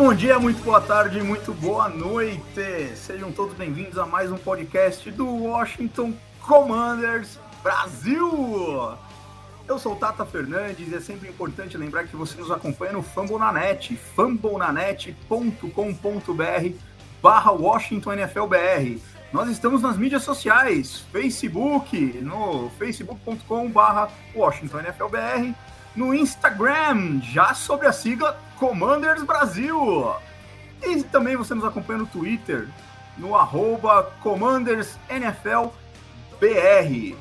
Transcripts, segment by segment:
bom dia, muito boa tarde, muito boa noite. Sejam todos bem-vindos a mais um podcast do Washington Commanders Brasil. Eu sou o Tata Fernandes e é sempre importante lembrar que você nos acompanha no Fambonanet, fambonanet.com.br barra Washington NFL BR. Nós estamos nas mídias sociais, Facebook, no facebook.com barra Washington NFL BR, no Instagram, já sobre a sigla Commanders Brasil. E também você nos acompanha no Twitter, no arroba Commanders NFL BR.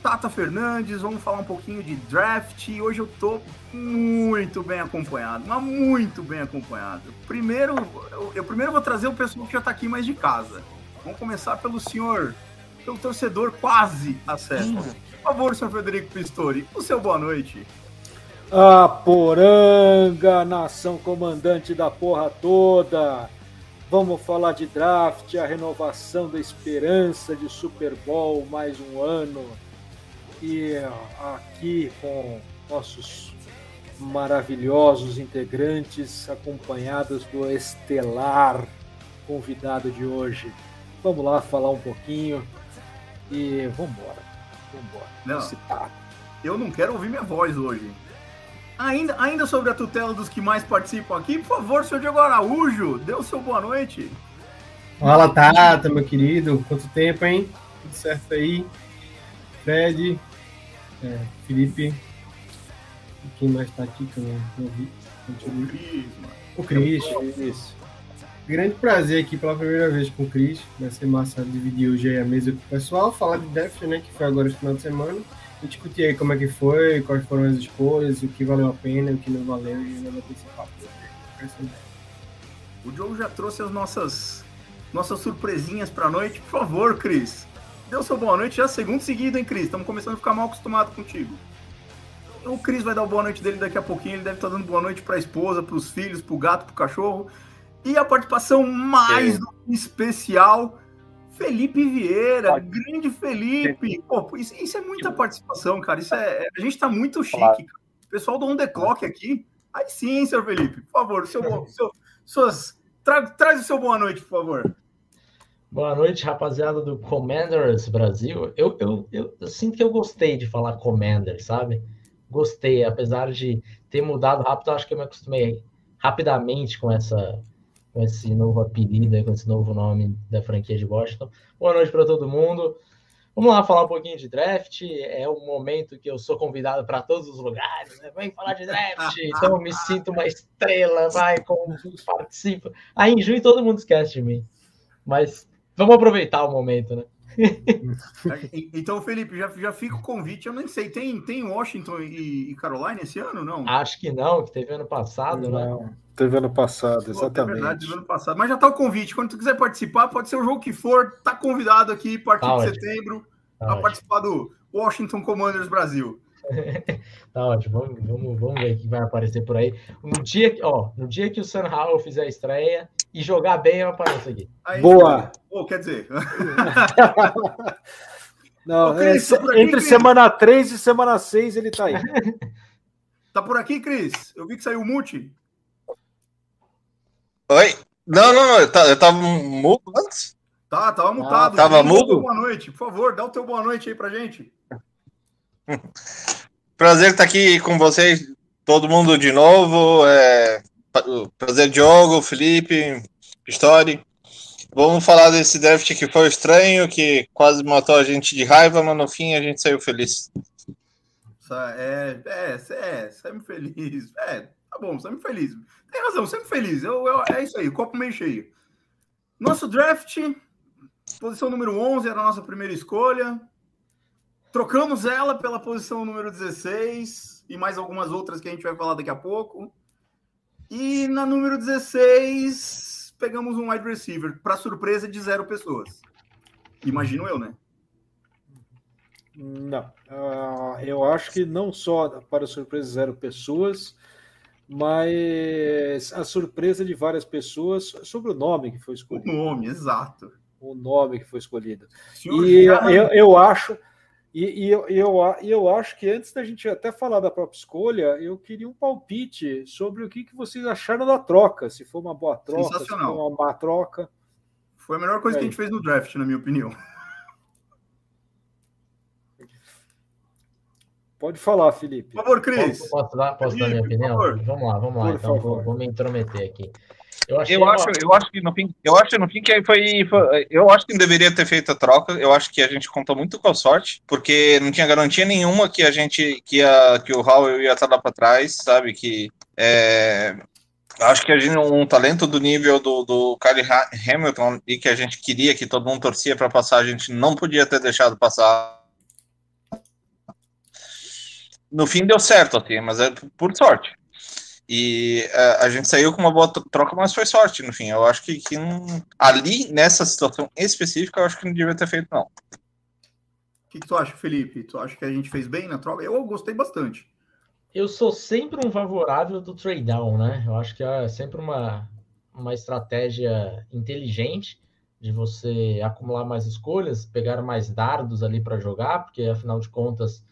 Tata Fernandes, vamos falar um pouquinho de draft. Hoje eu tô muito bem acompanhado, mas muito bem acompanhado. Primeiro, eu, eu primeiro vou trazer o pessoal que já tá aqui mais de casa. Vamos começar pelo senhor, pelo torcedor quase acesso. Por favor, senhor Federico Pistori, o seu boa noite. A poranga, nação comandante da porra toda. Vamos falar de draft, a renovação da esperança de Super Bowl mais um ano. E aqui com nossos maravilhosos integrantes, acompanhados do estelar convidado de hoje. Vamos lá falar um pouquinho e. Vamos embora. Não. Eu não quero ouvir minha voz hoje. Ainda, ainda sobre a tutela dos que mais participam aqui, por favor, senhor Diego Araújo, dê o seu boa noite. Fala, Tata, meu querido. Quanto tempo, hein? Tudo certo aí? Fred, é, Felipe. E quem mais tá aqui que eu não, vi? Ver. Cris, mano. O Cris. Isso. Grande prazer aqui pela primeira vez com o Cris. Vai ser massa dividir hoje aí a mesa com o pessoal. Falar de Def, né? Que foi agora esse final de semana. E discutir aí como é que foi, quais foram as escolhas, o que valeu a pena, o que não valeu. E ainda vai ter esse papo. O Diogo já trouxe as nossas, nossas surpresinhas pra noite. Por favor, Cris, dê o seu boa noite. Já é segundo seguido, hein, Cris? Estamos começando a ficar mal acostumado contigo. O Cris vai dar o boa noite dele daqui a pouquinho. Ele deve estar dando boa noite pra esposa, pros filhos, pro gato, pro cachorro. E a participação mais que especial, Felipe Vieira, grande Felipe. Pô, isso, isso é muita participação, cara. Isso é, a gente tá muito chique. cara. O pessoal do On The Clock aqui. Aí sim, senhor Felipe, por favor, seu, seu, suas, tra, traz o seu boa noite, por favor. Boa noite, rapaziada do Commanders Brasil. Eu, eu, eu, eu sinto que eu gostei de falar Commander, sabe? Gostei, apesar de ter mudado rápido, acho que eu me acostumei rapidamente com essa com esse novo apelido, aí, com esse novo nome da franquia de Washington. Boa noite para todo mundo. Vamos lá falar um pouquinho de draft. É um momento que eu sou convidado para todos os lugares, né? Vem falar de draft, então eu me sinto uma estrela, vai, como participa. Aí em junho todo mundo esquece de mim. Mas vamos aproveitar o momento, né? Então, Felipe, já, já fica o convite. Eu nem sei, tem, tem Washington e, e Carolina esse ano, não? Acho que não, que teve ano passado, né? Teve ano passado, É exatamente. verdade, teve ano passado. Mas já tá o convite. Quando tu quiser participar, pode ser o jogo que for, tá convidado aqui a partir Tá de ótimo. setembro Tá para ótimo. participar do Washington Commanders Brasil. Tá ótimo, vamos, vamos, vamos ver o que vai aparecer por aí. No dia que, ó, no dia que o Sam Howell fizer a estreia e jogar bem, eu apareço aqui. Aí, Boa. Pô, quer dizer, Não, Ô, Cris, é, tá aqui, entre Cris? semana 3 e semana 6 ele tá aí. tá por aqui, Cris? Eu vi que saiu o multi. Oi? Não, não, não, eu eu tava mudo antes. Tá, tava mutado. tava Dá o teu mudo? Boa noite. Por favor, dá o teu boa noite aí pra gente. Prazer estar aqui com vocês, todo mundo de novo. É, prazer, Diogo, Felipe, Pistori. Vamos falar desse draft que foi estranho, que quase matou a gente de raiva, mas no fim a gente saiu feliz. É, é, é, sempre feliz. É, tá bom, sempre feliz. Tem razão, sempre feliz. Eu, eu- é isso aí, copo meio cheio. Nosso draft Posição número 11 era a nossa primeira escolha. Trocamos ela pela posição número 16 e mais algumas outras que a gente vai falar daqui a pouco. E na número 16, pegamos um wide receiver, para surpresa de zero pessoas. Imagino eu, né? Não. Uh, eu acho que não só para surpresa zero pessoas, mas a surpresa de várias pessoas sobre o nome que foi escolhido. O nome, exato. O nome que foi escolhido. Senhor e eu, eu acho e, e eu, eu, eu acho que antes da gente até falar da própria escolha, eu queria um palpite sobre o que, que vocês acharam da troca. Se foi uma boa troca, se foi uma má troca. Foi a melhor coisa é. que a gente fez no draft, na minha opinião. Pode falar, Felipe. Por favor, Cris. Posso, posso dar, posso Felipe, dar minha opinião? Vamos lá, vamos lá. Por então, vou, vou, me intrometer aqui. Eu, eu acho, eu acho que no fim, eu acho no fim que foi, foi, eu acho que não deveria ter feito a troca. Eu acho que a gente contou muito com a sorte, porque não tinha garantia nenhuma que a gente que a que o Howell ia estar lá para trás, sabe que é, acho que a gente um talento do nível do, do Kyle Hamilton e que a gente queria que todo mundo torcia para passar, a gente não podia ter deixado passar. No fim deu certo, assim, mas é por sorte. E uh, a gente saiu com uma boa troca, mas foi sorte, no fim. Eu acho que, que não... ali, nessa situação específica, eu acho que não devia ter feito, não. O que, que, tu acha, Felipe? Tu acha que a gente fez bem na troca? Eu gostei bastante. Eu sou sempre um favorável do trade down, né? Eu acho que é sempre uma, uma estratégia inteligente de você acumular mais escolhas, pegar mais dardos ali para jogar, porque afinal de contas,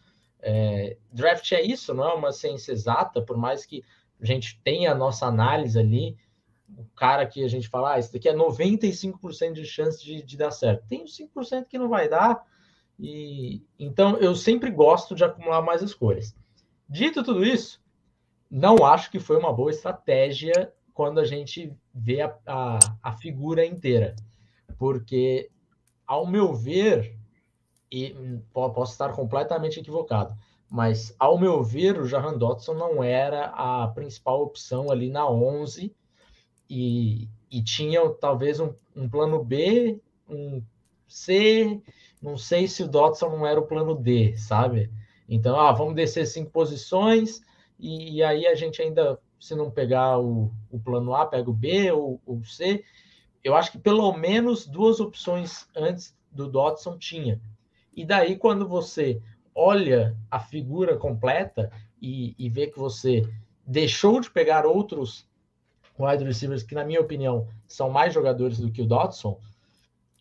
é, draft é isso, não é uma ciência exata, por mais que a gente tem a nossa análise ali, o cara que a gente fala, ah, isso daqui é 95% de chance de, de dar certo. Tem os 5% que não vai dar, e então eu sempre gosto de acumular mais escolhas. Dito tudo isso, não acho que foi uma boa estratégia quando a gente vê a, a, a figura inteira, porque, ao meu ver, e posso estar completamente equivocado, mas, ao meu ver, o Jahan Dotson não era a principal opção ali na 11 e, e tinha talvez um, um plano B, um C, não sei se o Dotson não era o plano D, sabe? Então, ah, vamos descer cinco posições e, e aí a gente ainda, se não pegar o, o plano A, pega o B ou o C. Eu acho que pelo menos duas opções antes do Dotson tinha. E daí, quando você olha a figura completa e, e vê que você deixou de pegar outros wide receivers que, na minha opinião, são mais jogadores do que o Dodson,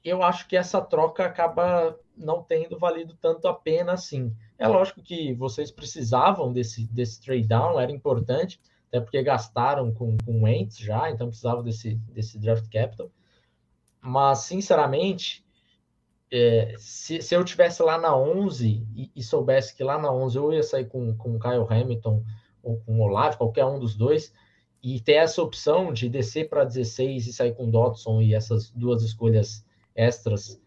eu acho que essa troca acaba não tendo valido tanto a pena assim. É lógico que vocês precisavam desse, desse trade down, era importante, até porque gastaram com, com o Wentz já, então precisavam desse, desse draft capital. Mas, sinceramente, é, se, se eu tivesse lá na 11 e, e, soubesse que lá na 11 eu ia sair com, com o Kyle Hamilton ou com o Olavo, qualquer um dos dois, e ter essa opção de descer para 16 e sair com o Dodson e essas duas escolhas extras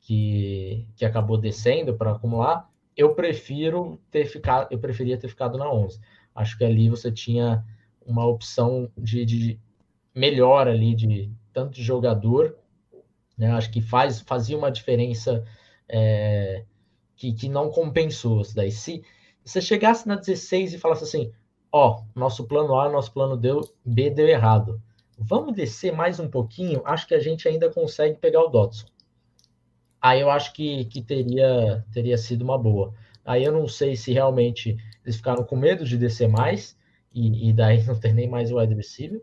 que, que acabou descendo para acumular, eu prefiro ter ficado, eu preferia ter ficado na 11. Acho que ali você tinha uma opção de, de melhor ali de tanto de jogador né? Acho que faz, fazia uma diferença é, que, que não compensou. Daí. Se você chegasse na 16 e falasse assim: ó, nosso plano A, nosso plano B deu errado. Vamos descer mais um pouquinho, acho que a gente ainda consegue pegar o Dotson. Aí eu acho que, que teria, teria sido uma boa. Aí eu não sei se realmente eles ficaram com medo de descer mais, e, e daí não ter nem mais o wide receiver,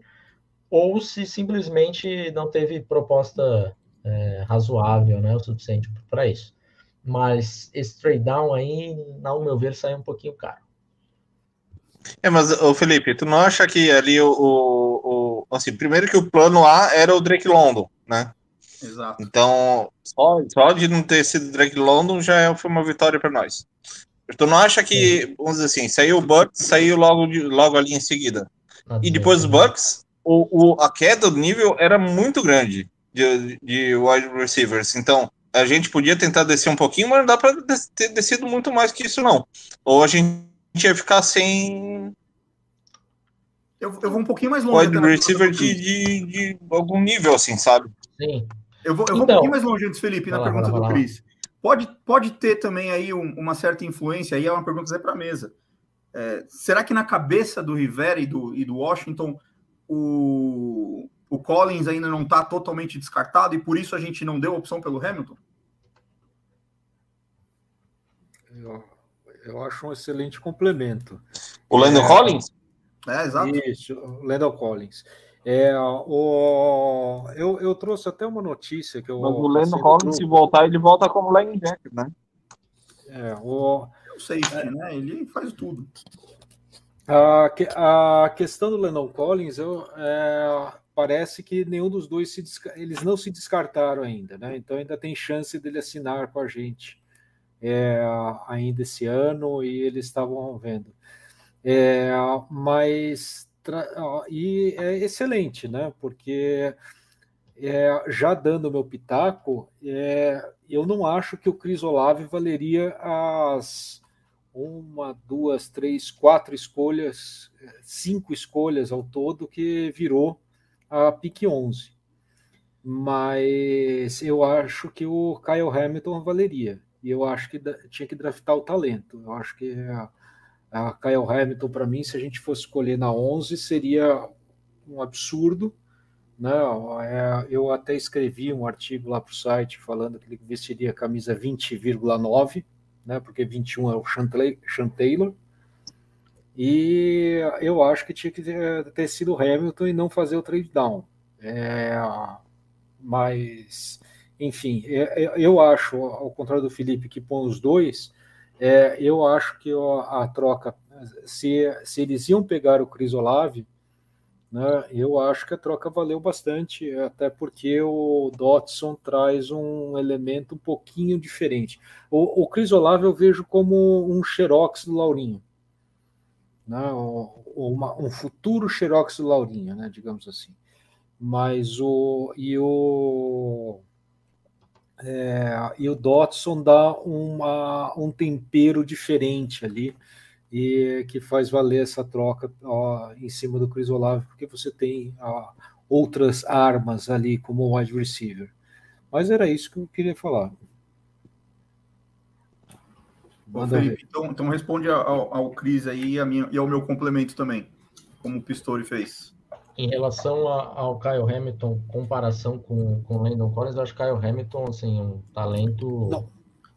ou se simplesmente não teve proposta é, razoável, né, o suficiente para isso. Mas esse trade down aí, ao meu ver, saiu um pouquinho caro. É, mas, o Felipe, tu não acha que ali o, o, o, Assim, primeiro que o plano A era o Drake London, né? Exato. Então, só, só de não ter sido Drake London já é, foi uma vitória para nós. Tu não acha que, vamos dizer assim, saiu o Bucks, saiu logo, de, logo ali em seguida. e depois do Bucks, o, o, a queda do nível era muito grande de, de wide receivers. Então, a gente podia tentar descer um pouquinho, mas não dá para ter descido muito mais que isso, não. Ou a gente ia ficar sem. Eu, eu vou um pouquinho mais longe. Wide receiver de, de, de, algum nível, assim, sabe? Sim. Eu vou, eu vou um Então. pouquinho mais longe antes, Felipe, na lá, pergunta lá, do. Cris. Pode, pode ter também aí um- uma certa influência, aí é uma pergunta para a mesa. É, será que na cabeça do Rivera e do, e do Washington o, o Collins ainda não está totalmente descartado e por isso a gente não deu opção pelo Hamilton? Eu, eu acho um excelente complemento. O Landon É. Collins? É, exato. Isso, o Lendal Collins. É, o, eu, eu trouxe até uma notícia que eu. Mas o Landon no Collins, se voltar, ele volta como linebacker, né? É, o, É o safety, né? Ele faz tudo. a, a questão do Lennon Collins, eu, é, parece que nenhum dos dois se eles não se descartaram ainda, né? Então ainda tem chance dele assinar com a gente é, ainda esse ano e eles estavam vendo. É, mas e é excelente, né? Porque é, já dando meu pitaco, é, eu não acho que o Cris Olave valeria as uma, duas, três, quatro escolhas, cinco escolhas ao todo que virou a pique 11. Mas eu acho que o Kyle Hamilton valeria. E eu acho que tinha que draftar o talento. Eu acho que a, a Kyle Hamilton, para mim, se a gente fosse escolher na 11, seria um absurdo. Né? É, Eu até escrevi um artigo lá para o site falando que ele vestiria a camisa 20,9 né? Porque 21 é o Sean Taylor. E eu acho que tinha que ter, sido o Hamilton e não fazer o trade down. É, mas, enfim, é- é- eu acho, ao contrário do Felipe, que põe os dois, é, eu acho que a troca, se, se eles iam pegar o Chris Olave, né, eu acho que a troca valeu bastante, até porque o Dotson traz um elemento um pouquinho diferente. O, o Chris Olave eu vejo como um xerox do Laurinho. Né? O- uma- um futuro xerox do Laurinho, né? digamos assim. Mas o. E o. é, e o Dotson dá uma, um tempero diferente ali e que faz valer essa troca ó, em cima do Chris Olave, porque você tem ó, outras armas ali como wide receiver. Mas era isso que eu queria falar. Bom, Felipe, então, então responde ao, ao Cris aí e, a minha- e ao meu complemento também, como o Pistori fez. Em relação a- ao Kyle Hamilton, comparação com, com o Landon Collins, eu acho que Kyle Hamilton, assim, um talento. Não.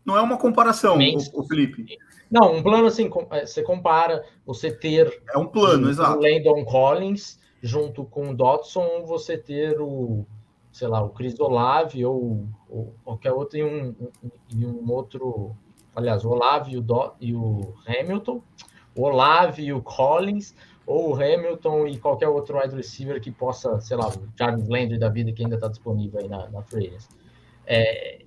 Não é uma comparação, o, o Felipe. Não, um plano assim, é, você compara você ter É um plano, o exato. Landon Collins junto com o Dodson, você ter o, sei lá, o Chris Olave ou, ou qualquer outro em um, em um outro, aliás, o Olave e o, Do, e o Hamilton, o Olave e o Collins, ou o Hamilton e qualquer outro wide receiver que possa, sei lá, o Jarvis Landry da vida que ainda está disponível aí na, na Free. É,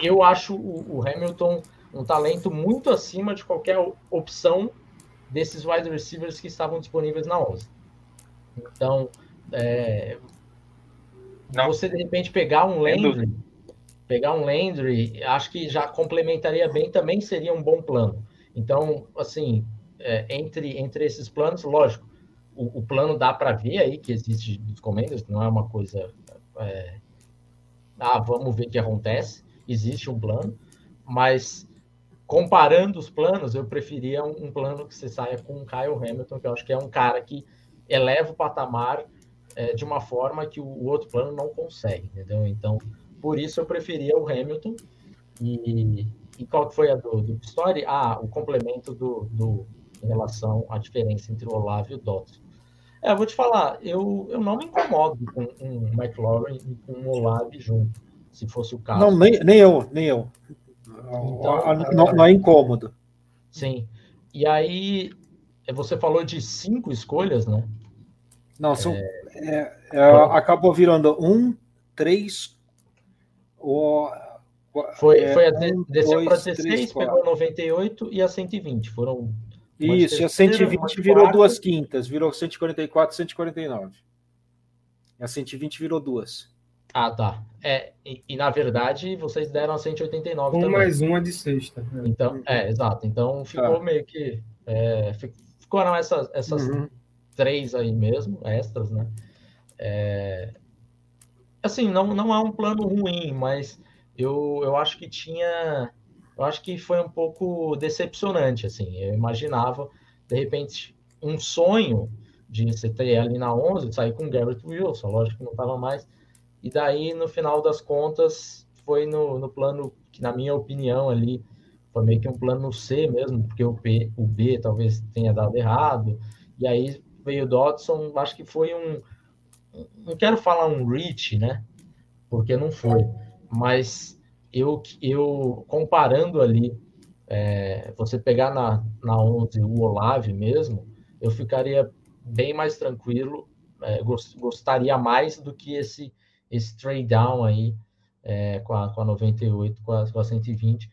eu acho o, o Hamilton um talento muito acima de qualquer opção desses wide receivers que estavam disponíveis na 11. Então, é, Não. você de repente pegar um Landry, pegar um Landry, acho que já complementaria bem, também seria um bom plano. Então, assim, é, entre, entre esses planos, lógico, o, o plano dá para ver aí que existe dos Commanders, não é uma coisa. é, ah, vamos ver o que acontece. Existe um plano, mas comparando os planos, eu preferia um, um plano que você saia com o Kyle Hamilton, que eu acho que é um cara que eleva o patamar é, de uma forma que o, o outro plano não consegue, entendeu? Então, por isso eu preferia o Hamilton. E, e qual que foi a do, do Story? Ah, o complemento do, do em relação à diferença entre o Olavo e o Dotson. É, eu vou te falar, eu, eu não me incomodo com um McLaurin e com um Olave junto, se fosse o caso. Não, nem, nem eu, nem eu. Então, não, não é incômodo. Sim. E aí, você falou de cinco escolhas, né? Não, são, é, é, acabou virando um, três, o, Foi, é, foi a, um, desceu para dois, 16, três, pegou 98 e a 120. Foram Isso, e a terceira, uma 120 de virou quarta. duas quintas, virou 144, 149. E a 120 virou duas. Ah, tá. É, e, e, na verdade vocês deram a 189 Um também. mais uma de sexta. É. Então, é, exato. Então ficou Tá. meio que. É, fi- ficaram essas, essas Uhum. três aí mesmo, extras, né? É, assim, não, não é um plano ruim, mas eu, eu acho que tinha. Eu acho que foi um pouco decepcionante, assim. Eu imaginava, de repente, um sonho de você ter ali na 11, sair com o Garrett Wilson, lógico que não estava mais. E daí, no final das contas, foi no, no plano que, na minha opinião, ali, foi meio que um plano C mesmo, porque o, P, o B talvez tenha dado errado. E aí veio o Dodson, acho que foi um. Não quero falar um reach, né? Porque não foi. Mas eu, eu comparando ali, é, você pegar na, na 11 o Olave mesmo, eu ficaria bem mais tranquilo, é, gostaria mais do que esse, esse trade down aí é, com, a, com a 98, com a, com a 120,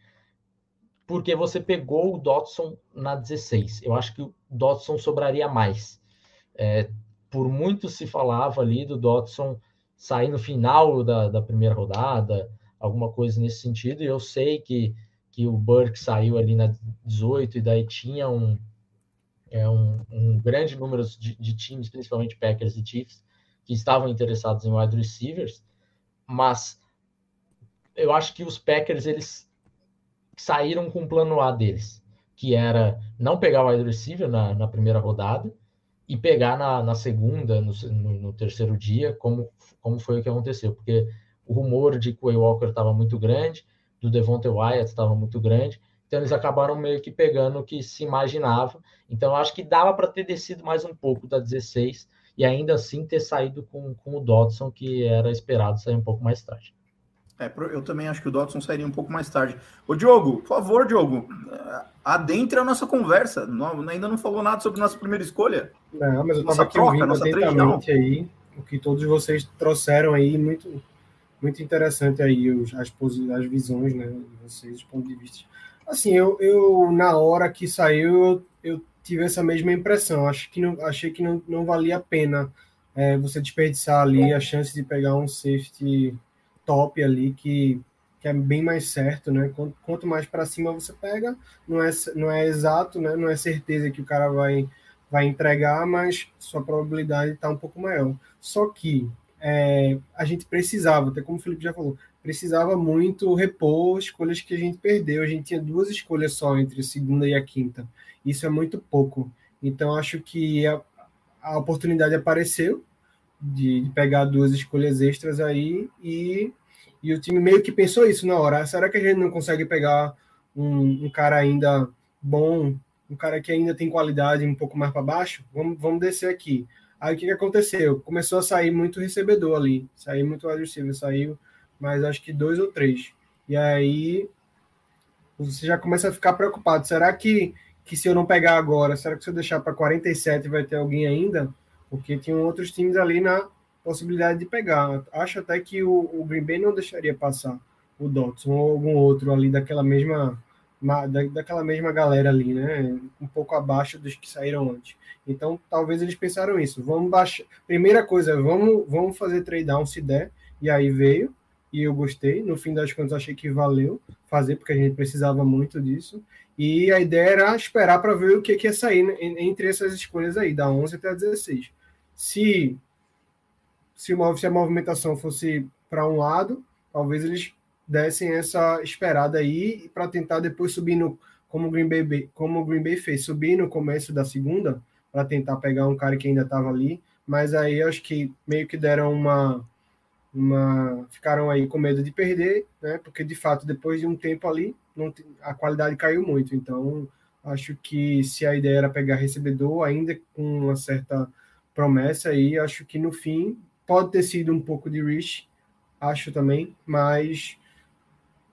porque você pegou o Dotson na 16. Eu acho que o Dotson sobraria mais. É, por muito se falava ali do Dotson sair no final da, da primeira rodada, alguma coisa nesse sentido, e eu sei que, que o Burke saiu ali na 18 e daí tinha um, é, um, um grande número de, de, times, principalmente Packers e Chiefs, que estavam interessados em wide receivers, mas eu acho que os Packers eles saíram com o plano A deles, que era não pegar o wide receiver na, na primeira rodada e pegar na, na segunda, no, no, terceiro dia, como, como foi o que aconteceu, porque o rumor de que o Walker estava muito grande, do Devontae Wyatt estava muito grande, então eles acabaram meio que pegando o que se imaginava. Então acho que dava para ter descido mais um pouco da 16 e ainda assim ter saído com, com o Dodson, que era esperado sair um pouco mais tarde. É, eu também acho que o Dodson sairia um pouco mais tarde. Ô, Diogo, por favor, Diogo, adentre a nossa conversa. Não, ainda não falou nada sobre nossa primeira escolha. Não, mas eu estava aqui troca, ouvindo atentamente aí o que todos vocês trouxeram aí, muito, muito interessante aí, os, as, as visões, né, de vocês, os pontos de vista. Assim, eu, eu na hora que saiu, eu, eu tive essa mesma impressão. Acho que não, achei que não, não valia a pena é, você desperdiçar ali a chance de pegar um safety top ali que, que é bem mais certo, né? Quanto, quanto mais para cima você pega, não é, não é exato, né? Não é certeza que o cara vai, vai entregar, mas sua probabilidade está um pouco maior. Só que é, a gente precisava, até como o Felipe já falou, precisava muito repor escolhas que a gente perdeu. A gente tinha duas escolhas só entre a segunda e a quinta. Isso é muito pouco. Então, acho que a, a oportunidade apareceu de, de, pegar duas escolhas extras aí e, e o time meio que pensou isso na hora. Será que a gente não consegue pegar um, um cara ainda bom, um cara que ainda tem qualidade um pouco mais para baixo? Vamos, vamos descer aqui. Aí o que, que aconteceu? Começou a sair muito recebedor ali, saiu muito receiver, saiu mais acho que dois ou três. E aí você já começa a ficar preocupado. Será que, que se eu não pegar agora, será que se eu deixar para 47 vai ter alguém ainda? porque tinham outros times ali na possibilidade de pegar. Acho até que o, o Green Bay não deixaria passar o Dotson ou algum outro ali daquela mesma da, daquela mesma galera ali, né? Um pouco abaixo dos que saíram antes. Então, talvez eles pensaram isso. Vamos baixar. Primeira coisa, vamos, vamos fazer trade down se der. E aí veio. E eu gostei. No fim das contas, achei que valeu fazer, porque a gente precisava muito disso. E a ideia era esperar para ver o que, que ia sair entre essas escolhas aí, da 11 até a 16 se, se, se a movimentação fosse para um lado, talvez eles dessem essa esperada aí para tentar depois subir no como o Green Bay como o Green Bay fez subir no começo da segunda para tentar pegar um cara que ainda estava ali mas aí acho que meio que deram uma uma ficaram aí com medo de perder né porque de fato depois de um tempo ali não, a qualidade caiu muito então acho que se a ideia era pegar recebedor ainda com uma certa promessa aí. Acho que no fim pode ter sido um pouco de reach, acho também, mas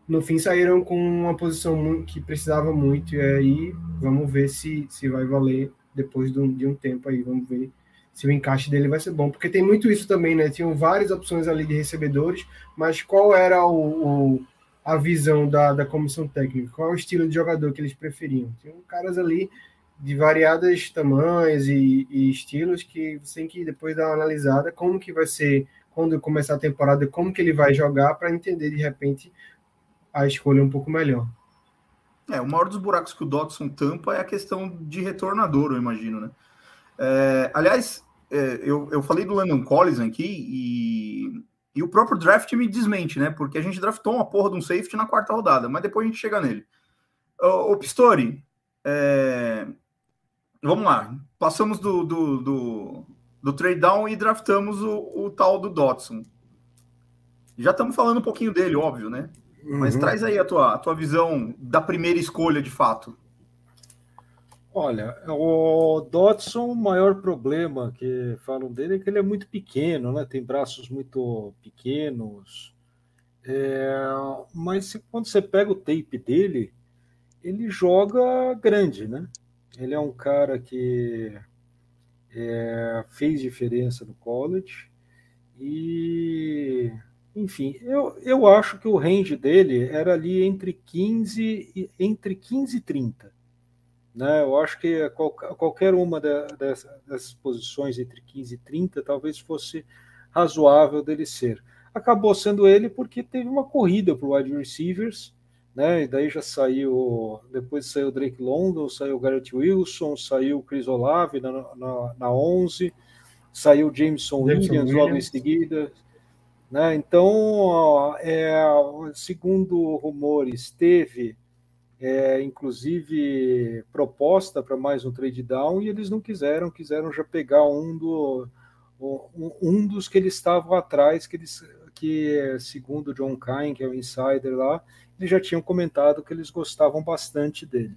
no fim saíram com uma posição que precisava muito, e aí vamos ver se, se vai valer depois de um, de um tempo aí, vamos ver se o encaixe dele vai ser bom, porque tem muito isso também, né? Tinham várias opções ali de recebedores, mas qual era o, o a visão da, da comissão técnica? Qual o estilo de jogador que eles preferiam? Tinham caras ali de variadas tamanhos e, e, estilos que você tem que depois dar uma analisada como que vai ser quando começar a temporada, como que ele vai jogar para entender de repente a escolha um pouco melhor. É, o maior dos buracos que o Dodson tampa é a questão de retornador, eu imagino, né? É, aliás, é, eu, eu falei do Landon Collins aqui e E o próprio draft me desmente, né? Porque a gente draftou uma porra de um safety na quarta rodada, mas depois a gente chega nele. Ô, ô Pistori, é... vamos lá. Passamos do, do, do, do trade down e draftamos o, o tal do Dotson. Já estamos falando um pouquinho dele, óbvio, né? Mas Uhum. traz aí a tua, a tua visão da primeira escolha de fato. Olha, o Dodson, o maior problema que falam dele é que ele é muito pequeno, né? Tem braços muito pequenos. É, mas se- quando você pega o tape dele, ele joga grande, né? Ele é um cara que é, fez diferença no college e, enfim, eu, eu acho que o range dele era ali entre 15 e entre 15 e 30 né? Eu acho que qual- qualquer uma da- dessa- dessas posições entre 15 e 30 talvez fosse razoável dele ser. Acabou sendo ele porque teve uma corrida para o wide receivers, né? E daí já saiu, depois saiu o Drake London, saiu o Garrett Wilson, saiu o Chris Olave na, na, na 11, saiu o Jameson, Jameson Williams logo em Williams. seguida. Né? Então, é, segundo rumores, teve é, inclusive proposta para mais um trade down e eles não quiseram, quiseram já pegar um, do, um, dos que eles estavam atrás, que eles que segundo John Kine, que é o insider lá, eles já tinham comentado que eles gostavam bastante dele.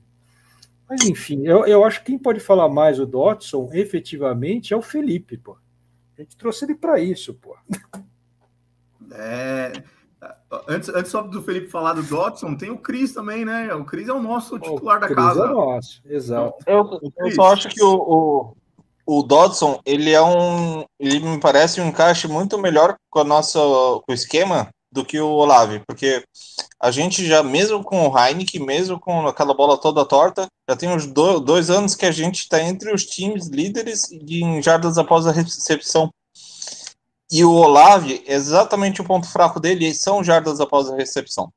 Mas enfim, eu, eu acho que quem pode falar mais o Dotson efetivamente é o Felipe, pô. A gente trouxe ele para isso, pô. É, antes, antes só do Felipe falar do Dodson, tem o Cris também, né? O Cris é o nosso titular da Cris casa. É nosso, exato. Eu, eu só acho que o, o, o Dodson, ele é um. Ele me parece um encaixe muito melhor com, a nossa, com o esquema do que o Olave, porque a gente já, mesmo com o Heineken, mesmo com aquela bola toda torta, já tem uns do, dois anos que a gente está entre os times líderes de, em jardas após a recepção. E o Olave, exatamente o ponto fraco dele são jardas após a recepção.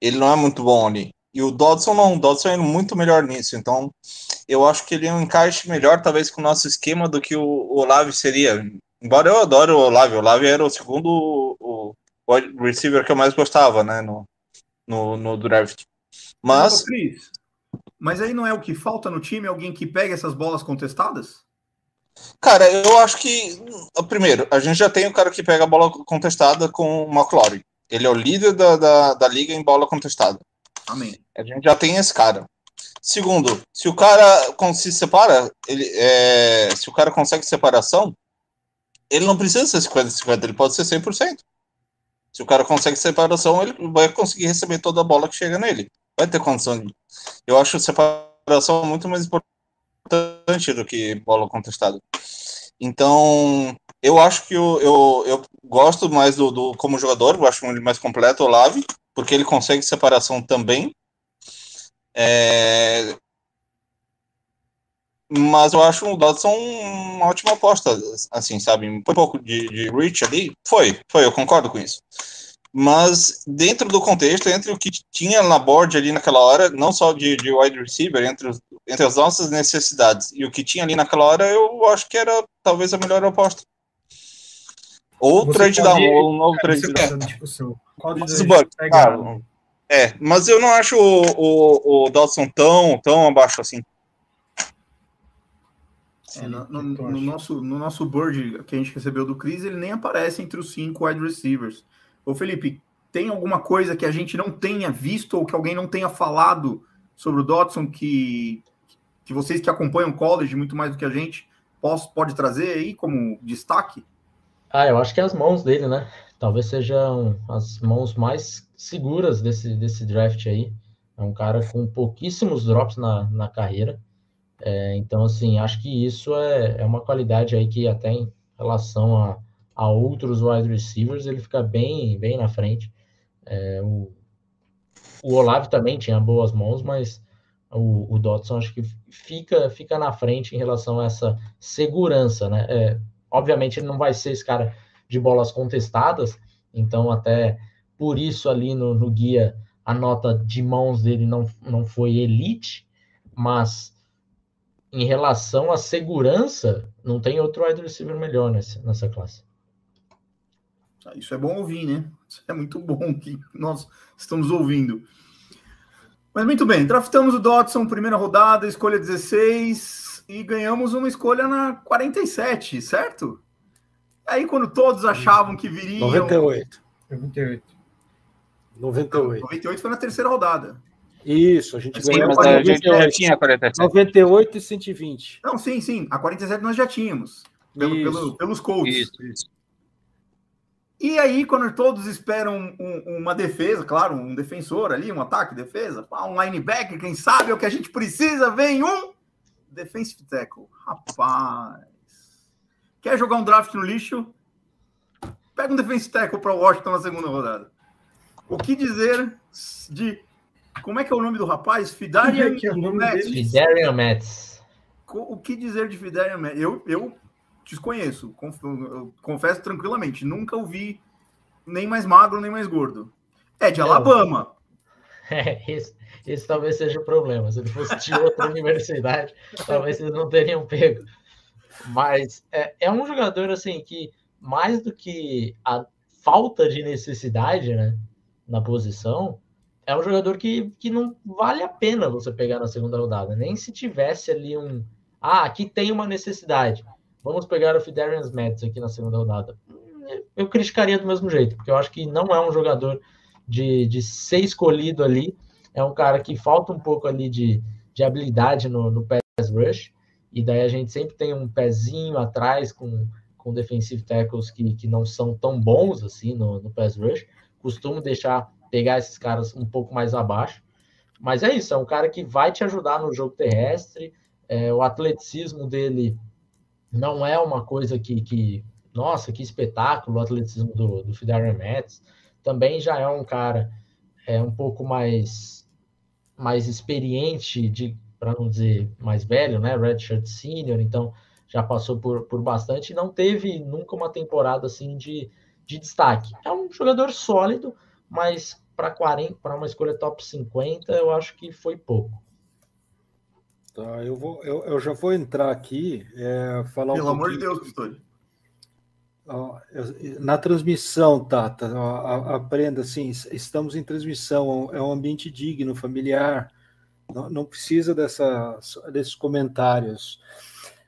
Ele não é muito bom ali. E o Dodson não, o Dodson é muito melhor nisso. Então, eu acho que ele é um encaixe melhor, talvez, com o nosso esquema do que o, Olave seria. Embora eu adore o Olave, o Olave era o segundo wide receiver que eu mais gostava, né, no, no, no draft. Mas, Cris, mas aí não é o que falta no time? Alguém que pegue essas bolas contestadas? cara, eu acho que, primeiro, a gente já tem o cara que pega a bola contestada com o McLaurin. Ele é o líder da, da, da liga em bola contestada. Amém. A gente já tem esse cara. Segundo, se o cara se separa, ele, é, se o cara consegue separação, ele não precisa ser 50-50, ele pode ser 100%. Se o cara consegue separação, ele vai conseguir receber toda a bola que chega nele. Vai ter condição de. Eu acho separação muito mais importante do que bola contestada. Então, eu acho que eu, eu, eu gosto mais do, do como jogador, eu acho ele mais completo, o Olave, porque ele consegue separação também. É, Mas eu acho o Dodson uma ótima aposta, assim, sabe? Um pouco de, de reach ali? Foi, foi, eu concordo com isso. Mas dentro do contexto, entre o que tinha na board ali naquela hora, não só de, de wide receiver, entre, os, entre as nossas necessidades e o que tinha ali naquela hora, eu acho que era talvez a melhor aposta. Ou Você trade down, ou um novo trade down. é Mas. É, eu não acho o, o, o Dodson tão, tão abaixo assim. É, no, no- no nosso, no nosso board que a gente recebeu do Cris, ele nem aparece entre os cinco wide receivers. Ô Felipe, tem alguma coisa que a gente não tenha visto ou que alguém não tenha falado sobre o Dodson que, que vocês que acompanham o college muito mais do que a gente pos- pode trazer aí como destaque? Ah, eu acho que é as mãos dele, né? Talvez sejam as mãos mais seguras desse, desse draft aí. É um cara com pouquíssimos drops na, na carreira. É, então, assim, acho que isso é, é uma qualidade aí que até em relação a, a outros wide receivers, ele fica bem, bem na frente. É, o, o Olave também tinha boas mãos, mas o, o Dodson acho que fica, fica na frente em relação a essa segurança, né? É, obviamente ele não vai ser esse cara de bolas contestadas, então até por isso ali no, no guia a nota de mãos dele não, não foi elite, mas em relação à segurança, não tem outro wide receiver melhor nessa, nessa classe. Isso é bom ouvir, né? Isso é muito bom que nós estamos ouvindo. Mas muito bem, draftamos o Dodson, primeira rodada, escolha 16, e ganhamos uma escolha na 47, certo? Aí quando todos achavam que viriam. 98. 98. 98. 98 foi na terceira rodada. Isso, a gente Sim, ganhou mas a gente já 98. tinha 47. 98 e 120. Não, sim, sim. A 47 nós já tínhamos. Pelo, pelo- pelos Colts. Isso, isso. E aí, quando todos esperam um- uma defesa, claro, um defensor ali, um ataque, defesa, um linebacker, quem sabe é o que a gente precisa, vem um defensive tackle. Rapaz. Quer jogar um draft no lixo? Pega um defensive tackle para Washington na segunda rodada. O que dizer de. Como é que é o nome do rapaz? Fidarian é é Metz. Fidarian Metz. O que dizer de Fidarian Metz? Eu, eu desconheço, conf- eu confesso tranquilamente. Nunca o vi nem mais magro, nem mais gordo. É de Não. Alabama. É, esse, esse talvez seja o problema. Se ele fosse de outra universidade, talvez vocês não teriam pego. Mas é, é um jogador assim que, mais do que a falta de necessidade né, na posição, é um jogador que, que não vale a pena você pegar na segunda rodada. Nem se tivesse ali um. Ah, aqui tem uma necessidade. Vamos pegar o Fidarian Metz aqui na segunda rodada. Eu criticaria do mesmo jeito, porque eu acho que não é um jogador de, de ser escolhido ali. É um cara que falta um pouco ali de, de habilidade no, no pass rush. E daí a gente sempre tem um pezinho atrás com, com defensive tackles que, que não são tão bons assim no, no pass rush. Costumo deixar pegar esses caras um pouco mais abaixo. Mas é isso, é um cara que vai te ajudar no jogo terrestre. É, o atleticismo dele não é uma coisa que, que nossa, que espetáculo o atleticismo do, do Fidarian Metz. Também já é um cara é um pouco mais mais experiente de para não dizer mais velho, né? Redshirt Senior, então já passou por, por bastante e não teve nunca uma temporada assim de, de destaque. É um jogador sólido, mas para 40, para uma escolha top 50, eu acho que foi pouco. Tá, eu, vou, eu, eu já vou entrar aqui, é, falar Pelo um amor de Deus, Pistori. Na transmissão, Tata, aprenda assim, es- estamos em transmissão, é um ambiente digno, familiar, não, não precisa dessas, desses comentários.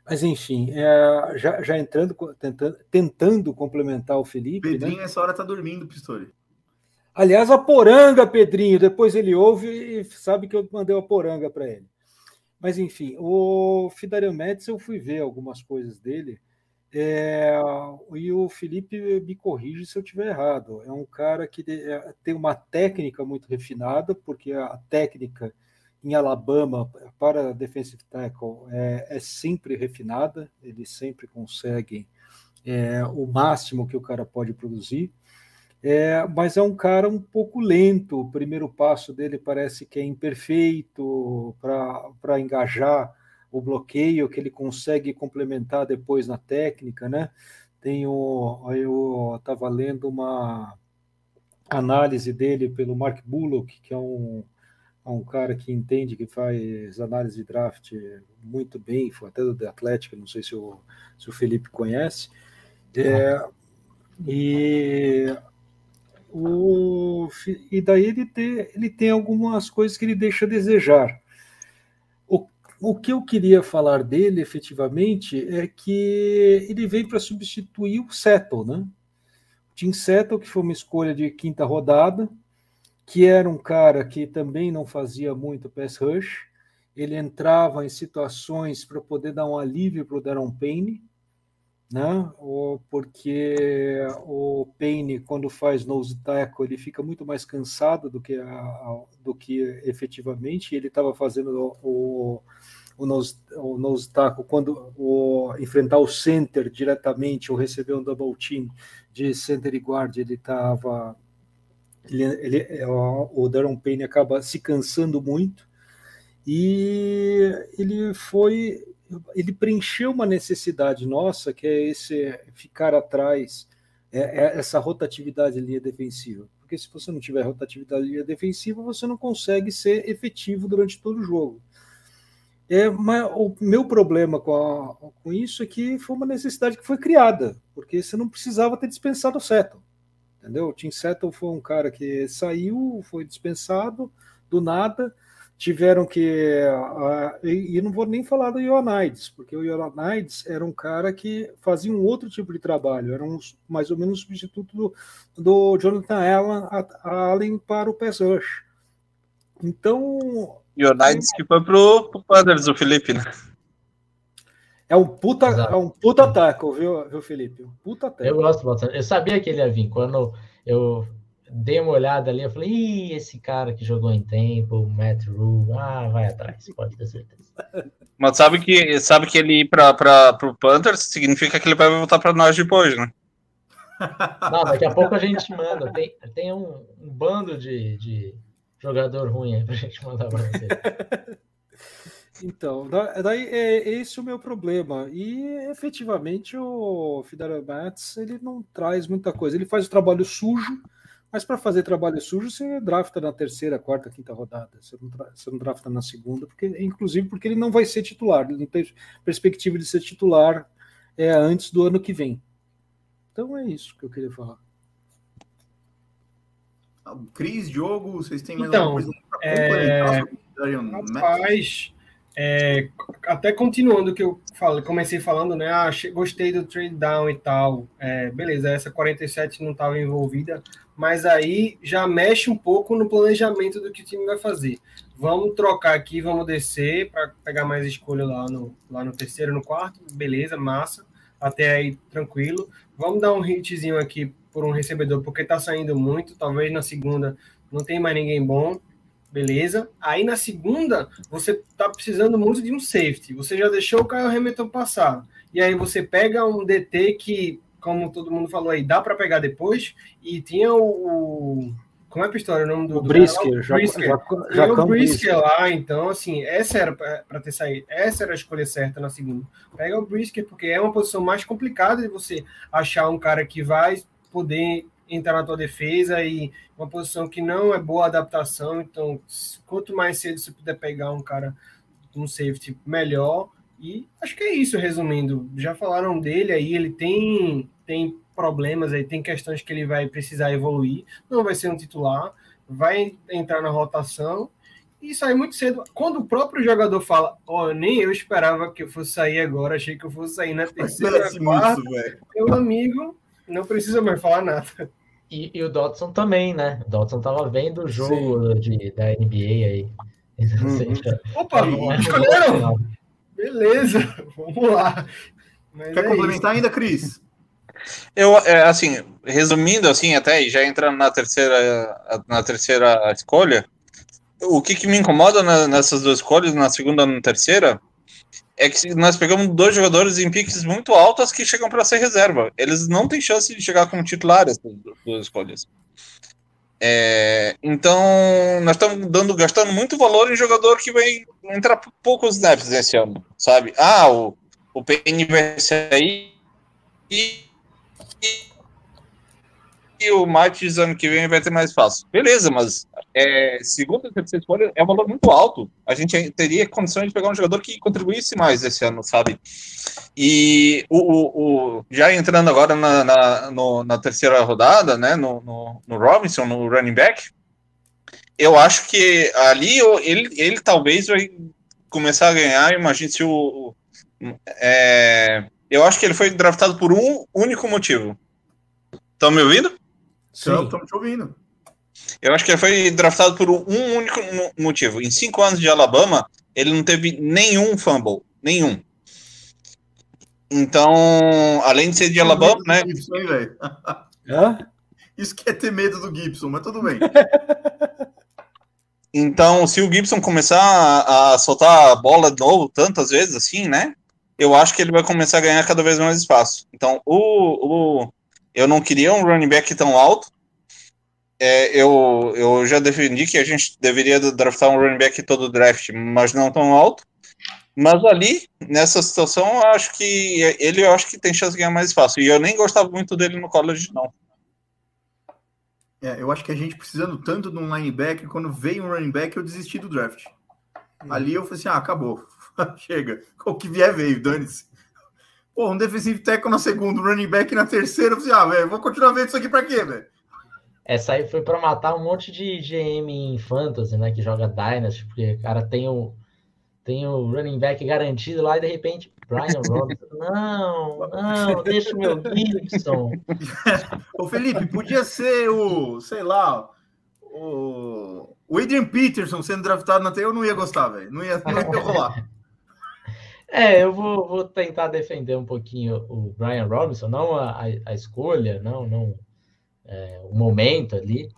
Mas, enfim, é, já, já entrando, tentando, tentando complementar o Felipe, né? Pedrinho, essa hora tá dormindo, Pistori. Aliás, a poranga, Pedrinho, depois ele ouve e sabe que eu mandei a poranga para ele. Mas, enfim, o Fidario Metz, eu fui ver algumas coisas dele, é, e o Felipe me corrige se eu estiver errado. É um cara que é, tem uma técnica muito refinada, porque a técnica em Alabama para defensive tackle é, é sempre refinada, eles sempre conseguem é, o máximo que o cara pode produzir. É, mas é um cara um pouco lento. O primeiro passo dele parece que é imperfeito para engajar o bloqueio que ele consegue complementar depois na técnica, né? Tem o, eu estava lendo uma análise dele pelo Mark Bullock, que é um, é um cara que entende que faz análise de draft muito bem, foi até do The não sei se o, se o Felipe conhece. É, e o, e daí ele tem, ele tem algumas coisas que ele deixa a desejar. O, o que eu queria falar dele, efetivamente, é que ele vem para substituir o Settle, né? Tim Settle, que foi uma escolha de quinta rodada, que era um cara que também não fazia muito pass rush, ele entrava em situações para poder dar um alívio para o Daron Payne, né? Ou porque o Payne, quando faz nose tackle, ele fica muito mais cansado do que, a, do que efetivamente. Ele estava fazendo o, o, nose, o nose tackle quando o, enfrentar o center diretamente ou receber um double team de center e guard, ele estava. Ele, ele, o Daron Payne acaba se cansando muito e ele foi ele preencheu uma necessidade nossa, que é esse ficar atrás, é, é essa rotatividade em linha defensiva. Porque se você não tiver rotatividade em linha defensiva, você não consegue ser efetivo durante todo o jogo. É, mas o meu problema com, a, com isso é que foi uma necessidade que foi criada, porque você não precisava ter dispensado o Seto. Entendeu? O Tim Settle foi um cara que saiu, foi dispensado do nada. Tiveram que. Uh, e, e, não vou nem falar do Ioannidis, porque o Ioannidis era um cara que fazia um outro tipo de trabalho, era um, mais ou menos substituto do, do Jonathan Allen, Allen para o pass rush. Então. Ioannidis que foi pro, pro Panthers, o Felipe, né? É um puta, é um puta taco, viu, viu, Felipe? Um puta taco. Eu gosto bastante. Eu sabia que ele ia vir. Quando eu dei uma olhada ali, eu falei, Ih, esse cara que jogou em tempo, Matt Rule, ah, vai atrás, pode ter certeza. Mas sabe que, sabe que ele ir para o Panthers significa que ele vai voltar para nós depois, né? Não, daqui a pouco a gente manda. Tem, tem um, um bando de, de jogador ruim aí pra gente mandar para você. Então, daí é esse o meu problema. E efetivamente o Fidel Mats ele não traz muita coisa. Ele faz o trabalho sujo, mas para fazer trabalho sujo você drafta na terceira, quarta, quinta rodada. Você não, você não drafta na segunda, porque inclusive porque ele não vai ser titular. Ele não tem perspectiva de ser titular é, antes do ano que vem. Então é isso que eu queria falar. Cris, Diogo, vocês têm mais então, alguma coisa para é... Rapaz, é, até continuando o que eu falei, comecei falando, né? Ah, gostei do trade down e tal. É, beleza, essa 47 não estava envolvida, mas aí já mexe um pouco no planejamento do que o time vai fazer. Vamos trocar aqui, vamos descer para pegar mais escolha lá no, lá no terceiro, no quarto, beleza, massa, até aí tranquilo. Vamos dar um hitzinho aqui por um recebedor, porque tá saindo muito, talvez na segunda não tem mais ninguém bom beleza. Aí na segunda, você tá precisando muito de um safety. Você já deixou o Caio Hamilton passar. E aí você pega um DT que, como todo mundo falou aí, dá para pegar depois. E tinha o, como é a história? O nome do. O Brisker. Do... Brisker. Já, já, já o Brisker lá, então, assim, essa era para ter saído. Essa era a escolha certa na segunda. Pega o Brisker, porque é uma posição mais complicada de você achar um cara que vai poder entrar na tua defesa e uma posição que não é boa adaptação. Então, quanto mais cedo você puder pegar um cara, um safety, melhor. E acho que é isso, resumindo. Já falaram dele aí, ele tem, tem problemas aí, tem questões que ele vai precisar evoluir. Não vai ser um titular, vai entrar na rotação e sair muito cedo. Quando o próprio jogador fala, ó, oh, nem eu esperava que eu fosse sair agora, achei que eu fosse sair na terceira, quarta, meu amigo, não precisa mais falar nada. E, e, o Dodson também, né? O Dodson tava vendo o jogo de, da NBA aí. Uhum. Opa, escolheram! Beleza, vamos lá. Mas Quer é complementar isso. ainda, Cris? Eu, é, assim, resumindo, assim, até já entrando na terceira, na terceira escolha, o que, que me incomoda na, nessas duas escolhas, na segunda e na terceira, é que nós pegamos dois jogadores em piques muito altas que chegam para ser reserva. Eles não têm chance de chegar como titulares essas duas escolhas. É, então, nós estamos dando, gastando muito valor em jogador que vai entrar poucos snaps nesse ano, sabe? Ah, o, o PN vai sair e e o Matis ano que vem vai ter mais fácil. Beleza, mas é, segunda e terceira escolha é um valor muito alto. A gente teria condições de pegar um jogador que contribuísse mais esse ano, sabe? E o, o, o já entrando agora na, na, no, na, terceira rodada, né, no, no, no, Robinson, no running back, eu acho que ali ele, ele talvez vai começar a ganhar. Imagine se o. É, eu acho que ele foi draftado por um único motivo. Estão me ouvindo? Estamos te ouvindo. Eu acho que ele foi draftado por um único motivo. Em cinco anos de Alabama, ele não teve nenhum fumble. Nenhum. Então, além de ser de Alabama, né? Gibson, hein, Isso que é ter medo do Gibson, mas tudo bem. então, se o Gibson começar a, a, soltar a bola de novo tantas vezes assim, né? Eu acho que ele vai começar a ganhar cada vez mais espaço. Então, o, o eu não queria um running back tão alto. É, eu, eu já defendi que a gente deveria draftar um running back todo draft, mas não tão alto. Mas ali, nessa situação, eu acho que ele eu acho que tem chance de ganhar mais espaço. E eu nem gostava muito dele no college, não. É, eu acho que a gente precisando tanto de um linebacker, quando veio um running back, eu desisti do draft. Hum. Ali eu falei assim: ah, acabou. Chega. O que vier veio, dane-se. Pô, um defensive tackle na segunda, um running back na terceira. Eu falei, ah, velho, vou continuar vendo isso aqui pra quê, velho? essa aí foi para matar um monte de GM em Fantasy, né? Que joga Dynasty, porque o cara tem o, tem o running back garantido lá e de repente Brian Robinson. Não, não, deixa o meu Gibson. Ô Felipe, podia ser o, sei lá, o, o Adrian Peterson sendo draftado na T, eu não ia gostar, velho. Não ia, não ia rolar. É, eu vou, vou, tentar defender um pouquinho o Brian Robinson, não a, a escolha, não, não é, o momento ali.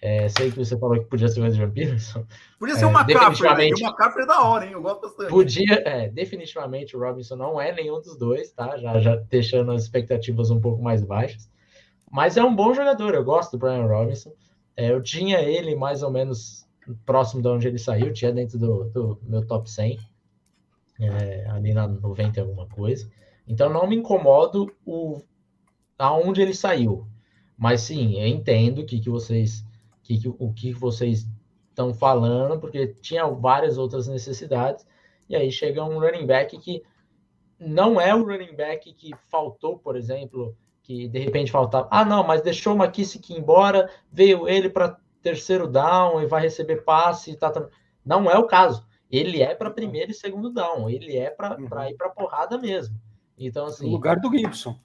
É, sei que você falou que podia ser o Adrian Peterson. Podia ser uma é, definitivamente, uma capa é da hora, hein? Eu gosto bastante. Podia, é, definitivamente o Robinson não é nenhum dos dois, tá? Já, já deixando as expectativas um pouco mais baixas. Mas é um bom jogador, eu gosto do Brian Robinson. É, eu tinha ele mais ou menos próximo de onde ele saiu, tinha dentro do, do meu top 100, é, ali na 90 alguma coisa. Então não me incomodo o aonde ele saiu. Mas sim, eu entendo que, que vocês que, que, o que vocês estão falando, porque tinha várias outras necessidades, e aí chega um running back que não é o running back que faltou, por exemplo, que de repente faltava. Ah, não, mas deixou o McKissick embora, veio ele para terceiro down e vai receber passe. Tá, tá. Não é o caso. Ele é para primeiro e segundo down. Ele é para uhum. ir para porrada mesmo. Então, assim. No lugar do Gibson.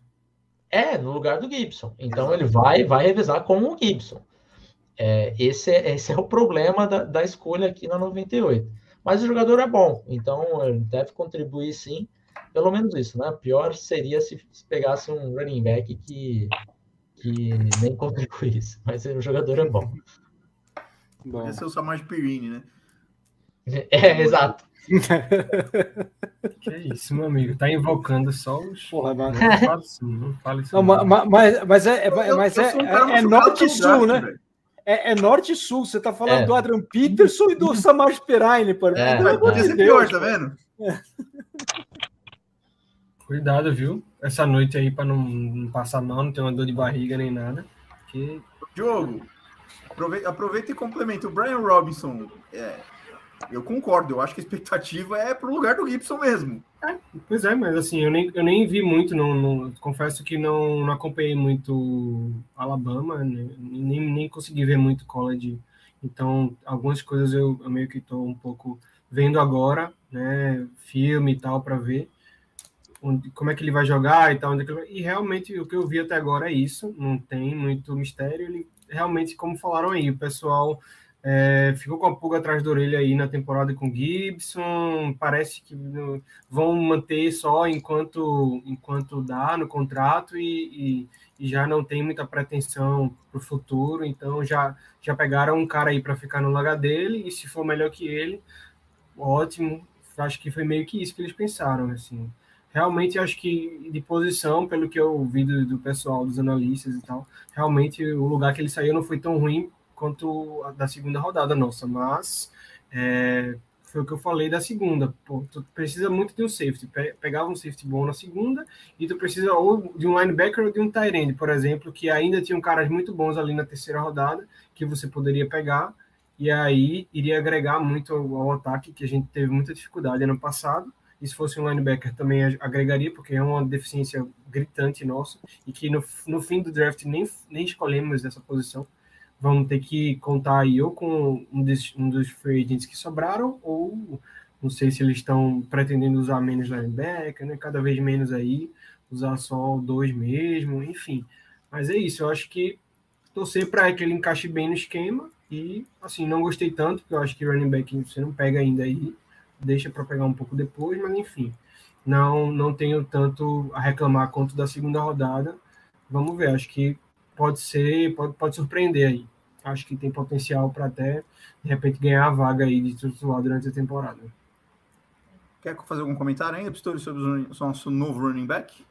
É, no lugar do Gibson. Então ele vai, vai revezar com o Gibson. É, esse, é, esse é o problema da, da escolha aqui na 98. Mas o jogador é bom, então deve contribuir sim. Pelo menos isso, né? Pior seria se, se pegasse um running back que, que nem contribuísse. Mas o jogador é bom. bom. Esse é o Samaj Pirini, né? É, exato. que é isso, meu amigo. Tá invocando só os. Porra, mas... Não fala assim, não fala isso. Não, mas, mas, mas é, é, mas é, é, é norte e sul, né? É, é, norte e sul. Você tá falando é. do Adrian Peterson e do Samaj Peraine, por é. Pelo amor de Deus, tá vendo? É. Cuidado, viu? Essa noite aí para não, não, passar mal, não ter uma dor de barriga nem nada. Que... Diogo, aproveita, aproveita e complementa. O Brian Robinson é, eu concordo, eu acho que a expectativa é pro lugar do Gibson mesmo. É, pois é, mas assim, eu nem, eu nem vi muito, não, não confesso que não, não acompanhei muito Alabama, né, nem, nem consegui ver muito college, então algumas coisas eu, eu meio que estou um pouco vendo agora, né, filme e tal, para ver onde, como é que ele vai jogar e tal, onde, e realmente o que eu vi até agora é isso, não tem muito mistério, ele realmente, como falaram aí, o pessoal é, ficou com a pulga atrás da orelha aí na temporada com Gibson. Parece que vão manter só enquanto enquanto dá no contrato e, e, e já não tem muita pretensão para o futuro. Então já já pegaram um cara aí para ficar no lugar dele e se for melhor que ele, ótimo. Acho que foi meio que isso que eles pensaram assim. Realmente acho que de posição, pelo que eu ouvi do, do pessoal, dos analistas e tal, realmente o lugar que ele saiu não foi tão ruim quanto a da segunda rodada nossa, mas é, foi o que eu falei da segunda. Pô, tu precisa muito de um safety. Pe pegava um safety bom na segunda e tu precisa ou de um linebacker ou de um tight end, por exemplo, que ainda tinham caras muito bons ali na terceira rodada que você poderia pegar e aí iria agregar muito ao, ao ataque que a gente teve muita dificuldade ano passado. E se fosse um linebacker também agregaria, porque é uma deficiência gritante nossa e que no, no fim do draft nem, nem escolhemos essa posição vamos ter que contar aí ou com um, um dos free agents que sobraram, ou não sei se eles estão pretendendo usar menos linebacker, né? Cada vez menos aí, usar só dois mesmo, enfim. Mas é isso, eu acho que torcer para que ele encaixe bem no esquema e, assim, não gostei tanto, porque eu acho que running back você não pega ainda aí, deixa para pegar um pouco depois, mas enfim. Não, não tenho tanto a reclamar quanto da segunda rodada. Vamos ver, acho que pode ser, pode, pode surpreender aí acho que tem potencial para até, de repente, ganhar a vaga aí de titular durante a temporada. Quer fazer algum comentário ainda, Pistori, sobre o nosso novo running back?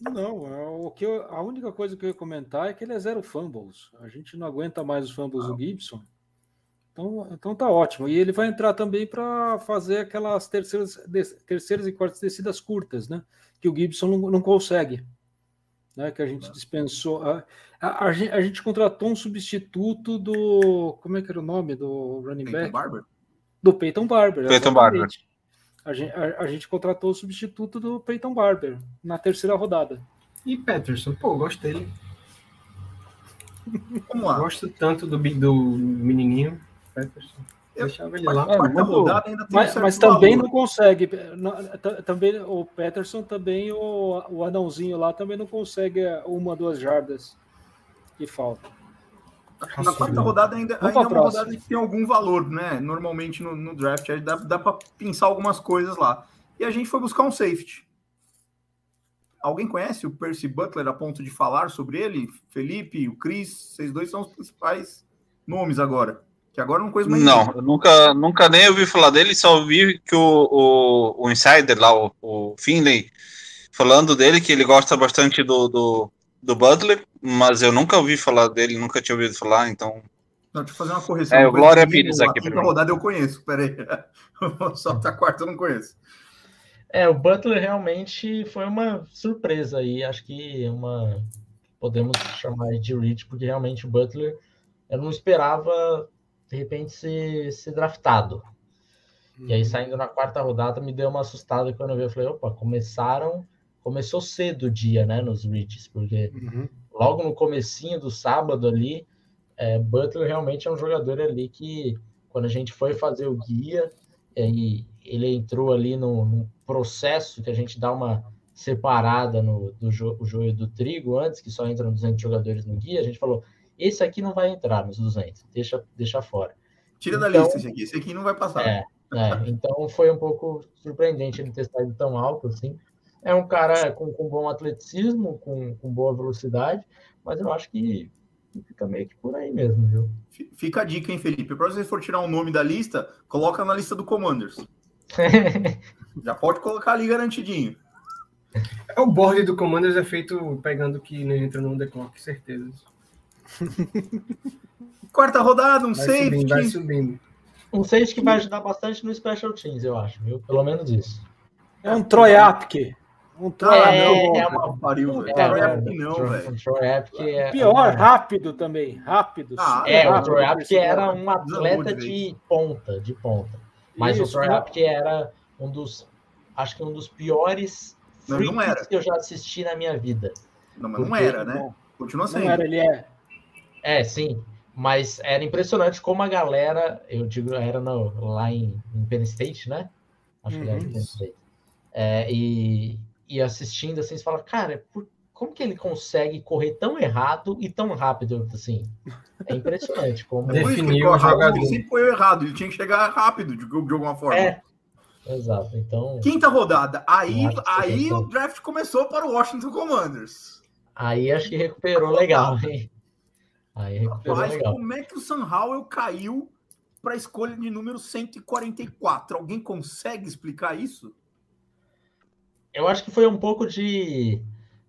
Não, é o que eu, a única coisa que eu ia comentar é que ele é zero fumbles. A gente não aguenta mais os fumbles ah. do Gibson. Então, então tá ótimo. E ele vai entrar também para fazer aquelas terceiras, terceiras e quartas descidas curtas, né? Que o Gibson não, não consegue né, que a gente dispensou. A, a, a, gente, a, gente, contratou um substituto do. Como é que era o nome do running Peyton back? Barber? Do Peyton Barber. Peyton Barber. A gente, a, gente contratou o substituto do Peyton Barber na terceira rodada. E Peterson, pô, gostei. Vamos lá. Gosto tanto do, do menininho. Peterson. Eu- Deixava ele Mas lá. muito- rodada ainda tem um Mas, mas também valor. não consegue. ta- Também o Peterson também o, o anãozinho lá também não consegue uma duas jardas que falta. Na quarta rodada ainda, ainda é uma próxima. rodada que tem algum valor, né? Normalmente no, no draft aí dá, dá para pensar algumas coisas lá. E a gente foi buscar um safety. Alguém conhece o Percy Butler a ponto de falar sobre ele? Felipe, o Chris, vocês dois são os principais nomes agora. Que agora não conheço mais Não, nunca, nunca nem ouvi falar dele, só ouvi que o, o, o Insider lá, o, o Finley, falando dele, que ele gosta bastante do, do, do Butler, mas eu nunca ouvi falar dele, nunca tinha ouvido falar, então. Não, deixa eu fazer uma correção. É, o Glória Pires a aqui mim. rodada eu conheço, peraí. Só até a quarta eu não conheço. É, o Butler realmente foi uma surpresa aí. Acho que uma podemos chamar de reach, porque realmente o Butler eu não esperava de repente ser, ser draftado. E aí, saindo na quarta rodada, me deu uma assustada quando eu vi. Eu falei, opa, começaram. Começou cedo o dia, né? Nos reaches, porque Uhum. logo no comecinho do sábado ali, é, Butler realmente é um jogador ali que, quando a gente foi fazer o guia, é, e ele entrou ali no, no processo que a gente dá uma separada no, do jo, joio do trigo antes, que só entram 200 jogadores no guia, a gente falou, esse aqui não vai entrar nos 200, deixa, deixa fora. Tira da Então- lista esse aqui. Esse aqui não vai passar. É, é, então foi um pouco surpreendente ele ter saído tão alto assim. É um cara com, com bom atleticismo, com, com boa velocidade, mas eu acho que fica meio que por aí mesmo, viu? Fica a dica, hein, Felipe? Para você for tirar um nome da lista, coloca na lista do Commanders. Já pode colocar ali garantidinho. É, o board do Commanders é feito pegando que não entra no The Clock, certeza. Quarta rodada, um Vai safety. subindo, vai subindo. Um safety que vai ajudar bastante no Special Teams, eu acho, viu? Pelo menos isso. É um Troy Apke. Um Troy Ah, É, não, é uma pariu, velho. É, Troy é, Apke não, velho. um Troy Apke é Pior, rápido também. Rápido. Ah, É, o rápido. Troy Apke era um atleta de ponta, de ponta. Mas Isso, o Troy Apke era um dos, acho que um dos piores Não, free não era. kicks que eu já assisti na minha vida. Não, mas não era, né? Continua sendo. não era, ele é. É, sim. Mas era impressionante como a galera, eu digo, era no- lá em, em Penn State, né? Acho que ele era de Uhum. Penn State. É, e, e assistindo assim, você fala, cara, por- como que ele consegue correr tão errado e tão rápido assim? É impressionante como. Que Definiu o jogador. Ele sempre foi errado. Ele tinha que chegar rápido, de, de alguma forma. É, exato. Então, Quinta rodada. Aí, aí o draft começou para o Washington Commanders. aí acho que recuperou legal, hein? Aí Mas legal. como é que o Sam Howell caiu para a escolha de número 144? Alguém consegue explicar isso? Eu acho que foi um pouco de.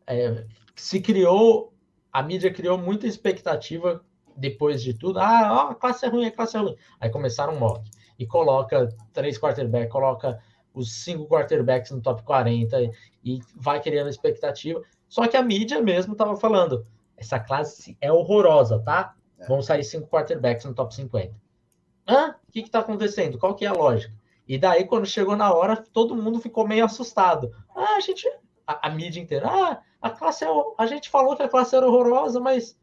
é, se criou. A mídia criou muita expectativa depois de tudo. Ah, ó, a classe é ruim, a classe é ruim. Aí começaram um mock. E coloca três quarterbacks, coloca os cinco quarterbacks no top 40 e, e vai criando expectativa. Só que a mídia mesmo estava falando: essa classe é horrorosa, tá? Vão sair cinco quarterbacks no top 50. Hã? O que está acontecendo? Qual que é a lógica? E daí, quando chegou na hora, todo mundo ficou meio assustado. Ah, a gente. A, a mídia inteira. Ah, a classe é. A gente falou que a classe era horrorosa, mas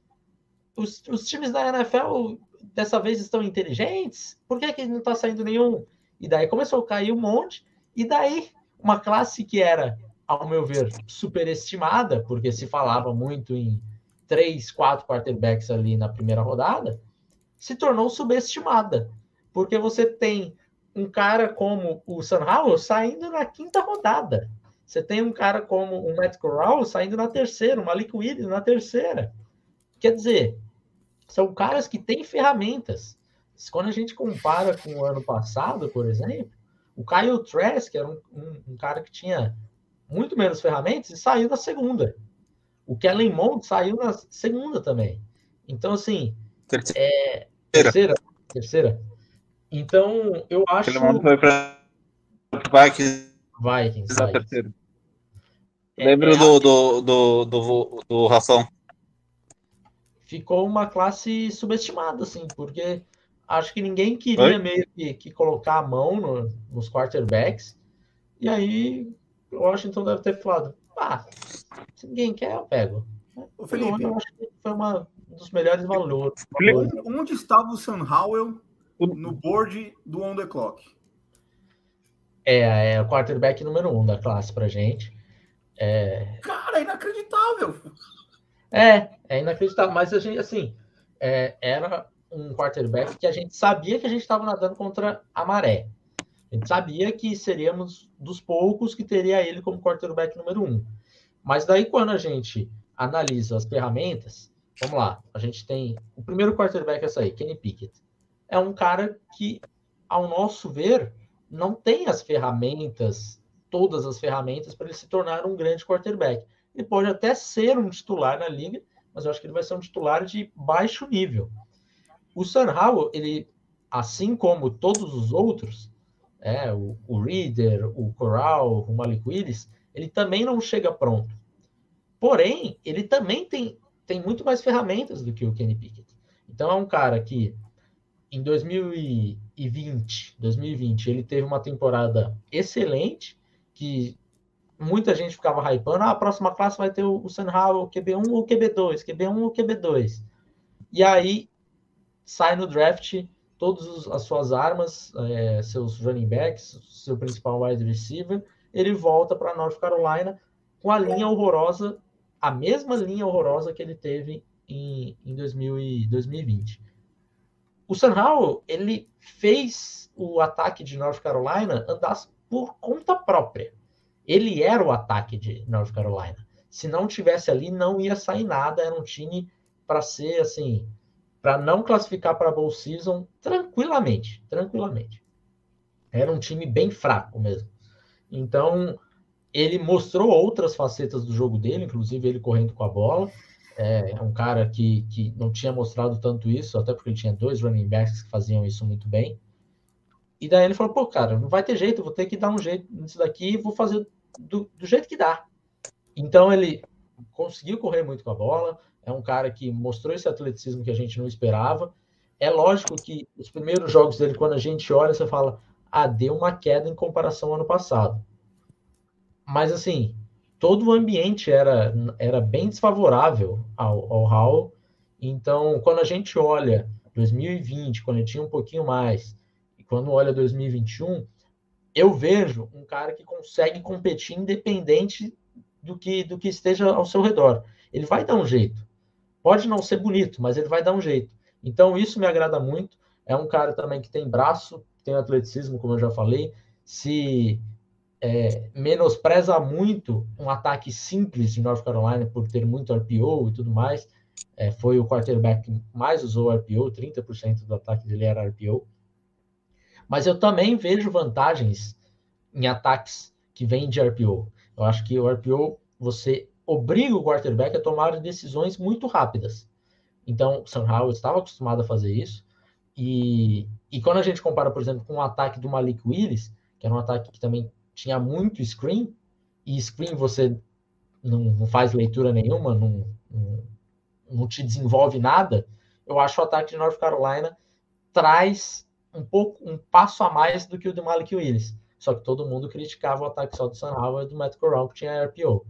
os, os times da NFL dessa vez estão inteligentes? Por que, que não está saindo nenhum? E daí começou a cair um monte. E daí, uma classe que era, ao meu ver, superestimada, porque se falava muito em três, quatro quarterbacks ali na primeira rodada, se tornou subestimada. Porque você tem um cara como o Sam Howell saindo na quinta rodada. Você tem um cara como o Matt Corral saindo na terceira, o Malik Willis na terceira. Quer dizer, são caras que têm ferramentas. Quando a gente compara com o ano passado, por exemplo, o Kyle Trask, era um, um, um cara que tinha muito menos ferramentas, e saiu na segunda. O Kellen Mond saiu na segunda também. Então, assim, é, terceira, terceira. Então, eu acho. Aquele momento foi para Vikings Vikings. na terceira. É, Lembro é, do, do, do, do, do Rafão. ficou uma classe subestimada, assim, porque acho que ninguém queria Oi? meio que, que colocar a mão no- nos quarterbacks. E aí o Washington deve ter falado, ah, se ninguém quer, eu pego. Então, Felipe, eu acho que foi uma um dos melhores valores. Onde, onde estava o Sam Howell no board do On The Clock? É, é o quarterback número um da classe pra gente. É... Cara, é inacreditável. É, é inacreditável. Mas a gente, assim, é, era um quarterback que a gente sabia que a gente estava nadando contra a maré. A gente sabia que seríamos dos poucos que teria ele como quarterback número um. Mas daí, quando a gente analisa as ferramentas, vamos lá, a gente tem o primeiro quarterback essa aí, Kenny Pickett. É um cara que, ao nosso ver, não tem as ferramentas, todas as ferramentas, para ele se tornar um grande quarterback. Ele pode até ser um titular na liga, mas eu acho que ele vai ser um titular de baixo nível. O Sam Howell, ele, assim como todos os outros, é, o, o Reader, o Coral, o Malik Willis, ele também não chega pronto. Porém, ele também tem, tem muito mais ferramentas do que o Kenny Pickett. Então é um cara que em 2020, 2020 ele teve uma temporada excelente, que muita gente ficava hypando, ah, a próxima classe vai ter o, o Sam Howell, o QB1 ou o QB2, QB1 ou QB2. E aí sai no draft todas as suas armas, é, seus running backs, seu principal wide receiver, ele volta para North Carolina com a linha horrorosa, a mesma linha horrorosa que ele teve em, em 2000 e 2020. O Sam Howell, ele fez o ataque de North Carolina andar por conta própria. Ele era o ataque de North Carolina. Se não tivesse ali, não ia sair nada. Era um time para ser assim, para não classificar para a Bowl Season tranquilamente, tranquilamente. Era um time bem fraco mesmo. Então, ele mostrou outras facetas do jogo dele, inclusive ele correndo com a bola. É, é um cara que, que não tinha mostrado tanto isso, até porque ele tinha dois running backs que faziam isso muito bem. E daí ele falou: pô, cara, não vai ter jeito, vou ter que dar um jeito nisso daqui e vou fazer do, do jeito que dá. Então ele conseguiu correr muito com a bola, é um cara que mostrou esse atleticismo que a gente não esperava. É lógico que os primeiros jogos dele, quando a gente olha, você fala, ah, deu uma queda em comparação ao ano passado. Mas assim, todo o ambiente era, era bem desfavorável ao, ao Hall. Então, quando a gente olha 2020, quando ele tinha um pouquinho mais, e quando olha 2021, eu vejo um cara que consegue competir independente do que, do que esteja ao seu redor. Ele vai dar um jeito. Pode não ser bonito, mas ele vai dar um jeito. Então, isso me agrada muito. É um cara também que tem braço, tem atleticismo, como eu já falei. Se é, menospreza muito um ataque simples de North Carolina por ter muito RPO e tudo mais. É, foi o quarterback que mais usou RPO, 30% do ataque dele era RPO. Mas eu também vejo vantagens em ataques que vêm de RPO. Eu acho que o RPO você obriga o quarterback a tomar decisões muito rápidas. Então, Sam Howell estava acostumado a fazer isso. E, e quando a gente compara, por exemplo, com o ataque do Malik Willis, que era um ataque que também tinha muito screen, e screen você não, faz leitura nenhuma, não, não, não, te desenvolve nada, eu acho o ataque de North Carolina traz um pouco um passo a mais do que o do Malik Willis. Só que todo mundo criticava o ataque só do Sam Howell e do Matt Corral, que tinha RPO.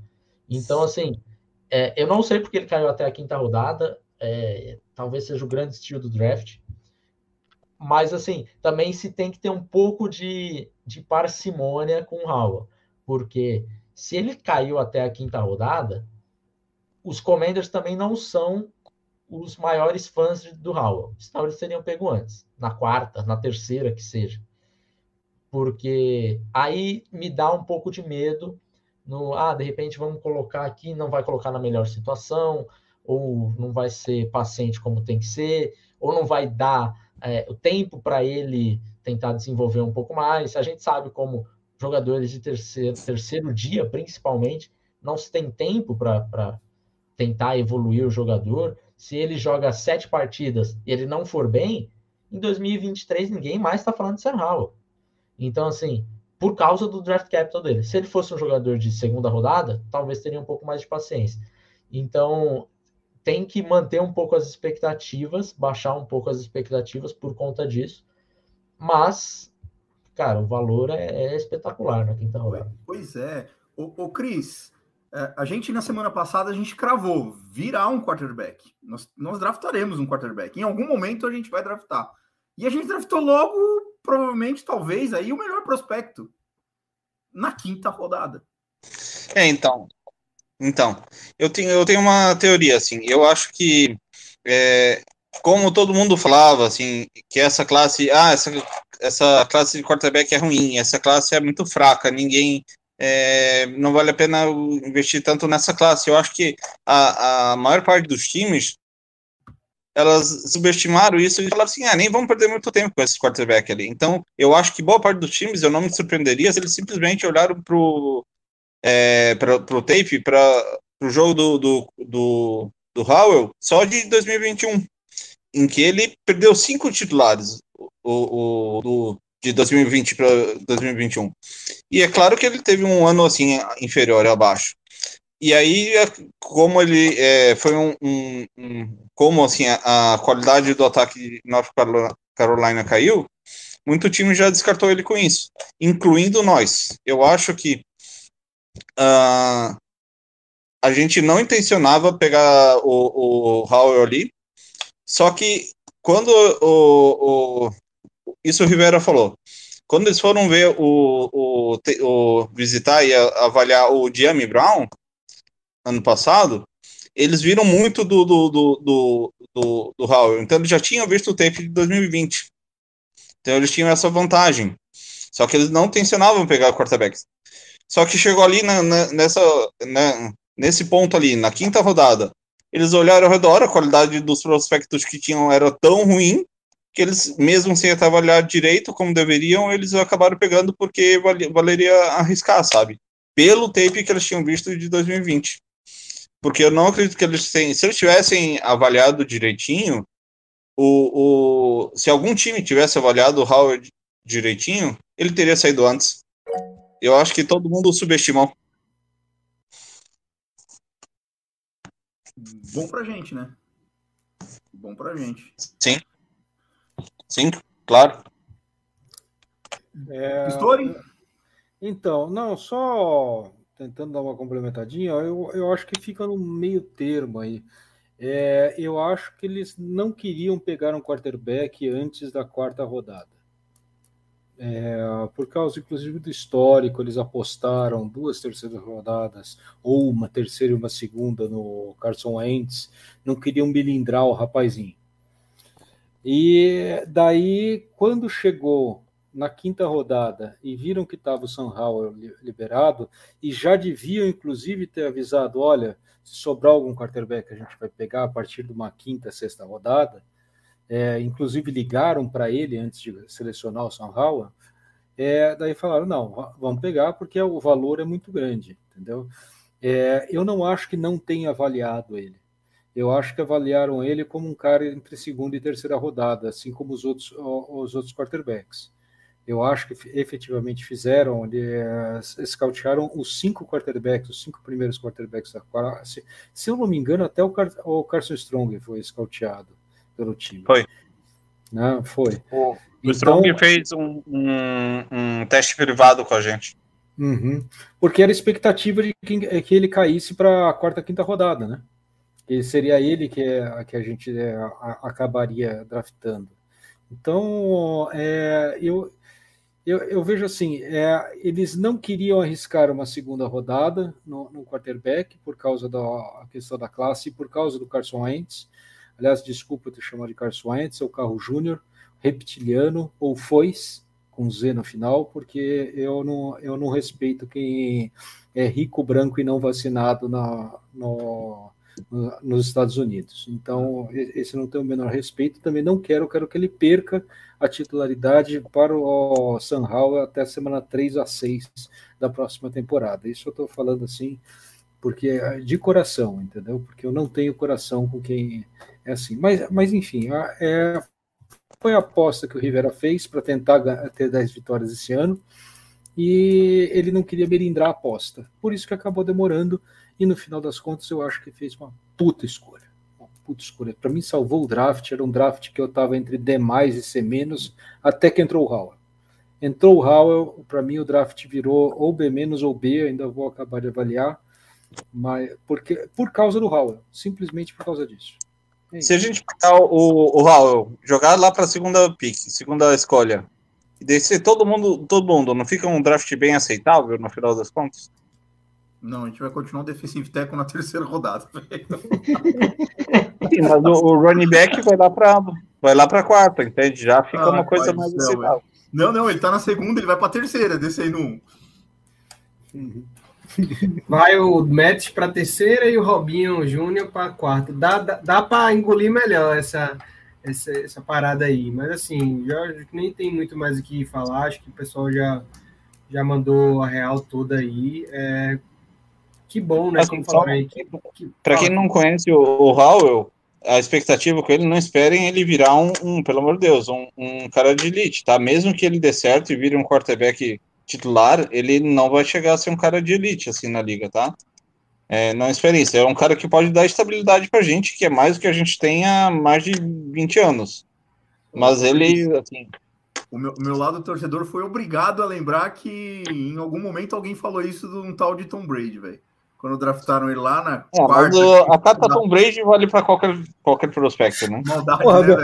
Então, assim, é, eu não sei porque ele caiu até a quinta rodada. É, talvez seja o grande estilo do draft. Mas, assim, também se tem que ter um pouco de, de parcimônia com o Howell. Porque se ele caiu até a quinta rodada, os Commanders também não são os maiores fãs do Howell. Senão eles teriam pego antes, na quarta, na terceira que seja. Porque aí me dá um pouco de medo no, ah, de repente vamos colocar aqui, não vai colocar na melhor situação, ou não vai ser paciente como tem que ser, ou não vai dar é, o tempo para ele tentar desenvolver um pouco mais. A gente sabe como jogadores de terceiro, terceiro dia, principalmente, não se tem tempo para tentar evoluir o jogador. Se ele joga sete partidas e ele não for bem, em 2023 ninguém mais está falando de Sam. Então, assim, por causa do draft capital dele. Se ele fosse um jogador de segunda rodada, talvez teria um pouco mais de paciência. Então, tem que manter um pouco as expectativas, baixar um pouco as expectativas por conta disso. Mas, cara, o valor é, é espetacular na quinta rodada. Pois é. Ô, ô Cris, É, a gente, na semana passada, a gente cravou virar um quarterback. Nós, nós draftaremos um quarterback. Em algum momento a gente vai draftar. E a gente draftou logo, provavelmente, talvez, aí o melhor prospecto. Na quinta rodada. É, então. Então, eu tenho, eu tenho uma teoria, assim. Eu acho que, é, como todo mundo falava, assim, que essa classe, ah, essa, essa classe de quarterback é ruim, essa classe é muito fraca, ninguém é, não vale a pena investir tanto nessa classe. Eu acho que a, a maior parte dos times elas subestimaram isso e falaram assim, ah, nem vamos perder muito tempo com esse quarterback ali. Então, eu acho que boa parte dos times, eu não me surpreenderia se eles simplesmente olharam pro, é, pro, pro tape, para o jogo do, do, do, do Howell, só de 2021, em que ele perdeu cinco titulares. O, o, do, de 2020 para 2021. E é claro que ele teve um ano assim inferior abaixo. E aí, é, como ele é, foi um, um, um, como assim a, a, qualidade do ataque de North Carolina caiu, muito time já descartou ele com isso, incluindo nós. Eu acho que uh, a gente não intencionava pegar o, o Howell ali, só que quando o, o, isso o Rivera falou. Quando eles foram ver o, o, o visitar e avaliar o Jamie Brown ano passado, eles viram muito do do, do, do, do, do Howell. Então eles já tinham visto o tape de 2020. Então eles tinham essa vantagem. Só que eles não tensionavam pegar quarterbacks. Só que chegou ali na, na, nessa, na, nesse ponto ali, na quinta rodada, eles olharam ao redor, a qualidade dos prospectos que tinham era tão ruim que eles, mesmo sem trabalhar direito como deveriam, eles acabaram pegando porque valeria arriscar, sabe? Pelo tape que eles tinham visto de 2020. Porque eu não acredito que eles tenham. Se eles tivessem avaliado direitinho, o, o, se algum time tivesse avaliado o Howard direitinho, ele teria saído antes. Eu acho que todo mundo subestimou. Bom pra gente, né? Bom pra gente. Sim. Sim, claro. É... Story? Então, não, só tentando dar uma complementadinha, eu, eu acho que fica no meio termo aí. É, eu acho que eles não queriam pegar um quarterback antes da quarta rodada. É, por causa, inclusive, do histórico, eles apostaram duas terceiras rodadas, ou uma terceira e uma segunda no Carson Wentz, não queriam melindrar o rapazinho. E daí, quando chegou na quinta rodada e viram que estava o São Howell liberado, e já deviam, inclusive, ter avisado: olha, se sobrar algum quarterback, a gente vai pegar a partir de uma quinta, sexta rodada. É, inclusive ligaram para ele antes de selecionar o Howell. É, daí falaram: não, vamos pegar porque o valor é muito grande, entendeu? É, eu não acho que não tenha avaliado ele eu acho que avaliaram ele como um cara entre segunda e terceira rodada, assim como os outros, os outros quarterbacks. Eu acho que efetivamente fizeram, eles eh, scoutearam os cinco quarterbacks, os cinco primeiros quarterbacks da classe. Se eu não me engano, até o, Car o Carson Strong foi scouteado pelo time. Foi. Não, né? foi. O, então, Strong fez um, um, um, teste privado com a gente. Uhum, porque era expectativa de que, que ele caísse para a quarta, quinta rodada, né? que seria ele que, é, que a gente é, a, acabaria draftando. Então, é, eu, eu, eu, vejo assim, é, eles não queriam arriscar uma segunda rodada no, no quarterback por causa da questão da classe e por causa do Carson Wentz. Aliás, desculpa te chamar de Carson Wentz, é o carro júnior, reptiliano ou foice, com Z no final, porque eu não, eu não respeito quem é rico, branco e não vacinado na, no, nos Estados Unidos. Então, esse não tem o menor respeito. Também não quero, quero que ele perca a titularidade para o San Howell até semana 3 a 6 da próxima temporada. Isso eu estou falando assim, porque é de coração, entendeu? Porque eu não tenho coração com quem é assim. Mas, mas enfim, é, foi a aposta que o Rivera fez para tentar ter 10 vitórias esse ano. E ele não queria merindrar a aposta. Por isso que acabou demorando e no final das contas, eu acho que fez uma puta escolha. Uma puta escolha. Para mim, salvou o draft. Era um draft que eu estava entre D mais e C menos, até que entrou o Howell. Entrou o Howell, para mim o draft virou ou B ou B, ainda vou acabar de avaliar. Mas porque, por causa do Howell, simplesmente por causa disso. É Se a gente pegar o, o Howell, jogar lá para a segunda pick, segunda escolha, e descer todo mundo, todo mundo, não fica um draft bem aceitável no final das contas? Não, a gente vai continuar o defensive tackle na terceira rodada. Sim, mas o, o running back vai lá para vai lá para quarta, entende? Já fica ah, uma coisa mais aceitável. Não, não, ele tá na segunda, ele vai para terceira, descer no um. Uhum. Vai o Mets para terceira e o Robinho Júnior para quarta. Dá, dá, dá para engolir melhor essa, essa, essa parada aí. Mas assim, já nem tem muito mais o que falar. Acho que o pessoal já, já mandou a real toda aí. É, que bom, né? Assim, Para quem não conhece o, o Howell, a expectativa com ele, não esperem ele virar um, um pelo amor de Deus, um, um, cara de elite, tá? Mesmo que ele dê certo e vire um quarterback titular, ele não vai chegar a ser um cara de elite, assim, na liga, tá? É, não esperem isso. É um cara que pode dar estabilidade pra gente, que é mais do que a gente tem há mais de 20 anos. Mas ele, assim... O meu, meu lado torcedor foi obrigado a lembrar que em algum momento alguém falou isso de um tal de Tom Brady, velho quando draftaram ele lá na é, quarta. a carta Tom Brady vale para qualquer, qualquer prospecto, né? Maldade, Porra, né,